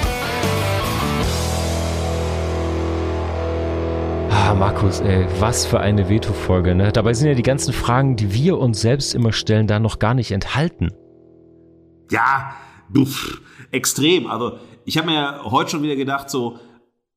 Ah, Markus, ey, was für eine Veto-Folge, ne? Dabei sind ja die ganzen Fragen, die wir uns selbst immer stellen, da noch gar nicht enthalten. Ja, pff, extrem. Also ich habe mir heute schon wieder gedacht, so,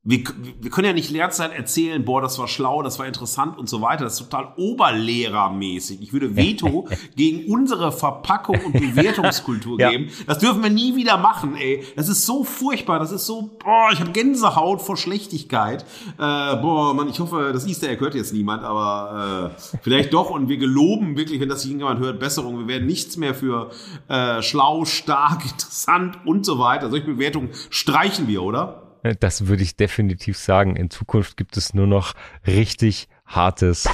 wir, wir können ja nicht Lehrzeit erzählen, boah, das war schlau, das war interessant und so weiter. Das ist total oberlehrermäßig. Ich würde Veto gegen unsere Verpackung und Bewertungskultur ja. geben. Das dürfen wir nie wieder machen, ey. Das ist so furchtbar. Das ist so, boah, ich habe Gänsehaut vor Schlechtigkeit. Äh, boah, Mann, ich hoffe, das Easter Egg hört jetzt niemand, aber äh, vielleicht doch. Und wir geloben wirklich, wenn das jemand hört, Besserung. Wir werden nichts mehr für äh, schlau, stark, interessant und so weiter. Solche Bewertungen streichen wir, oder? Das würde ich definitiv sagen. In Zukunft gibt es nur noch richtig hartes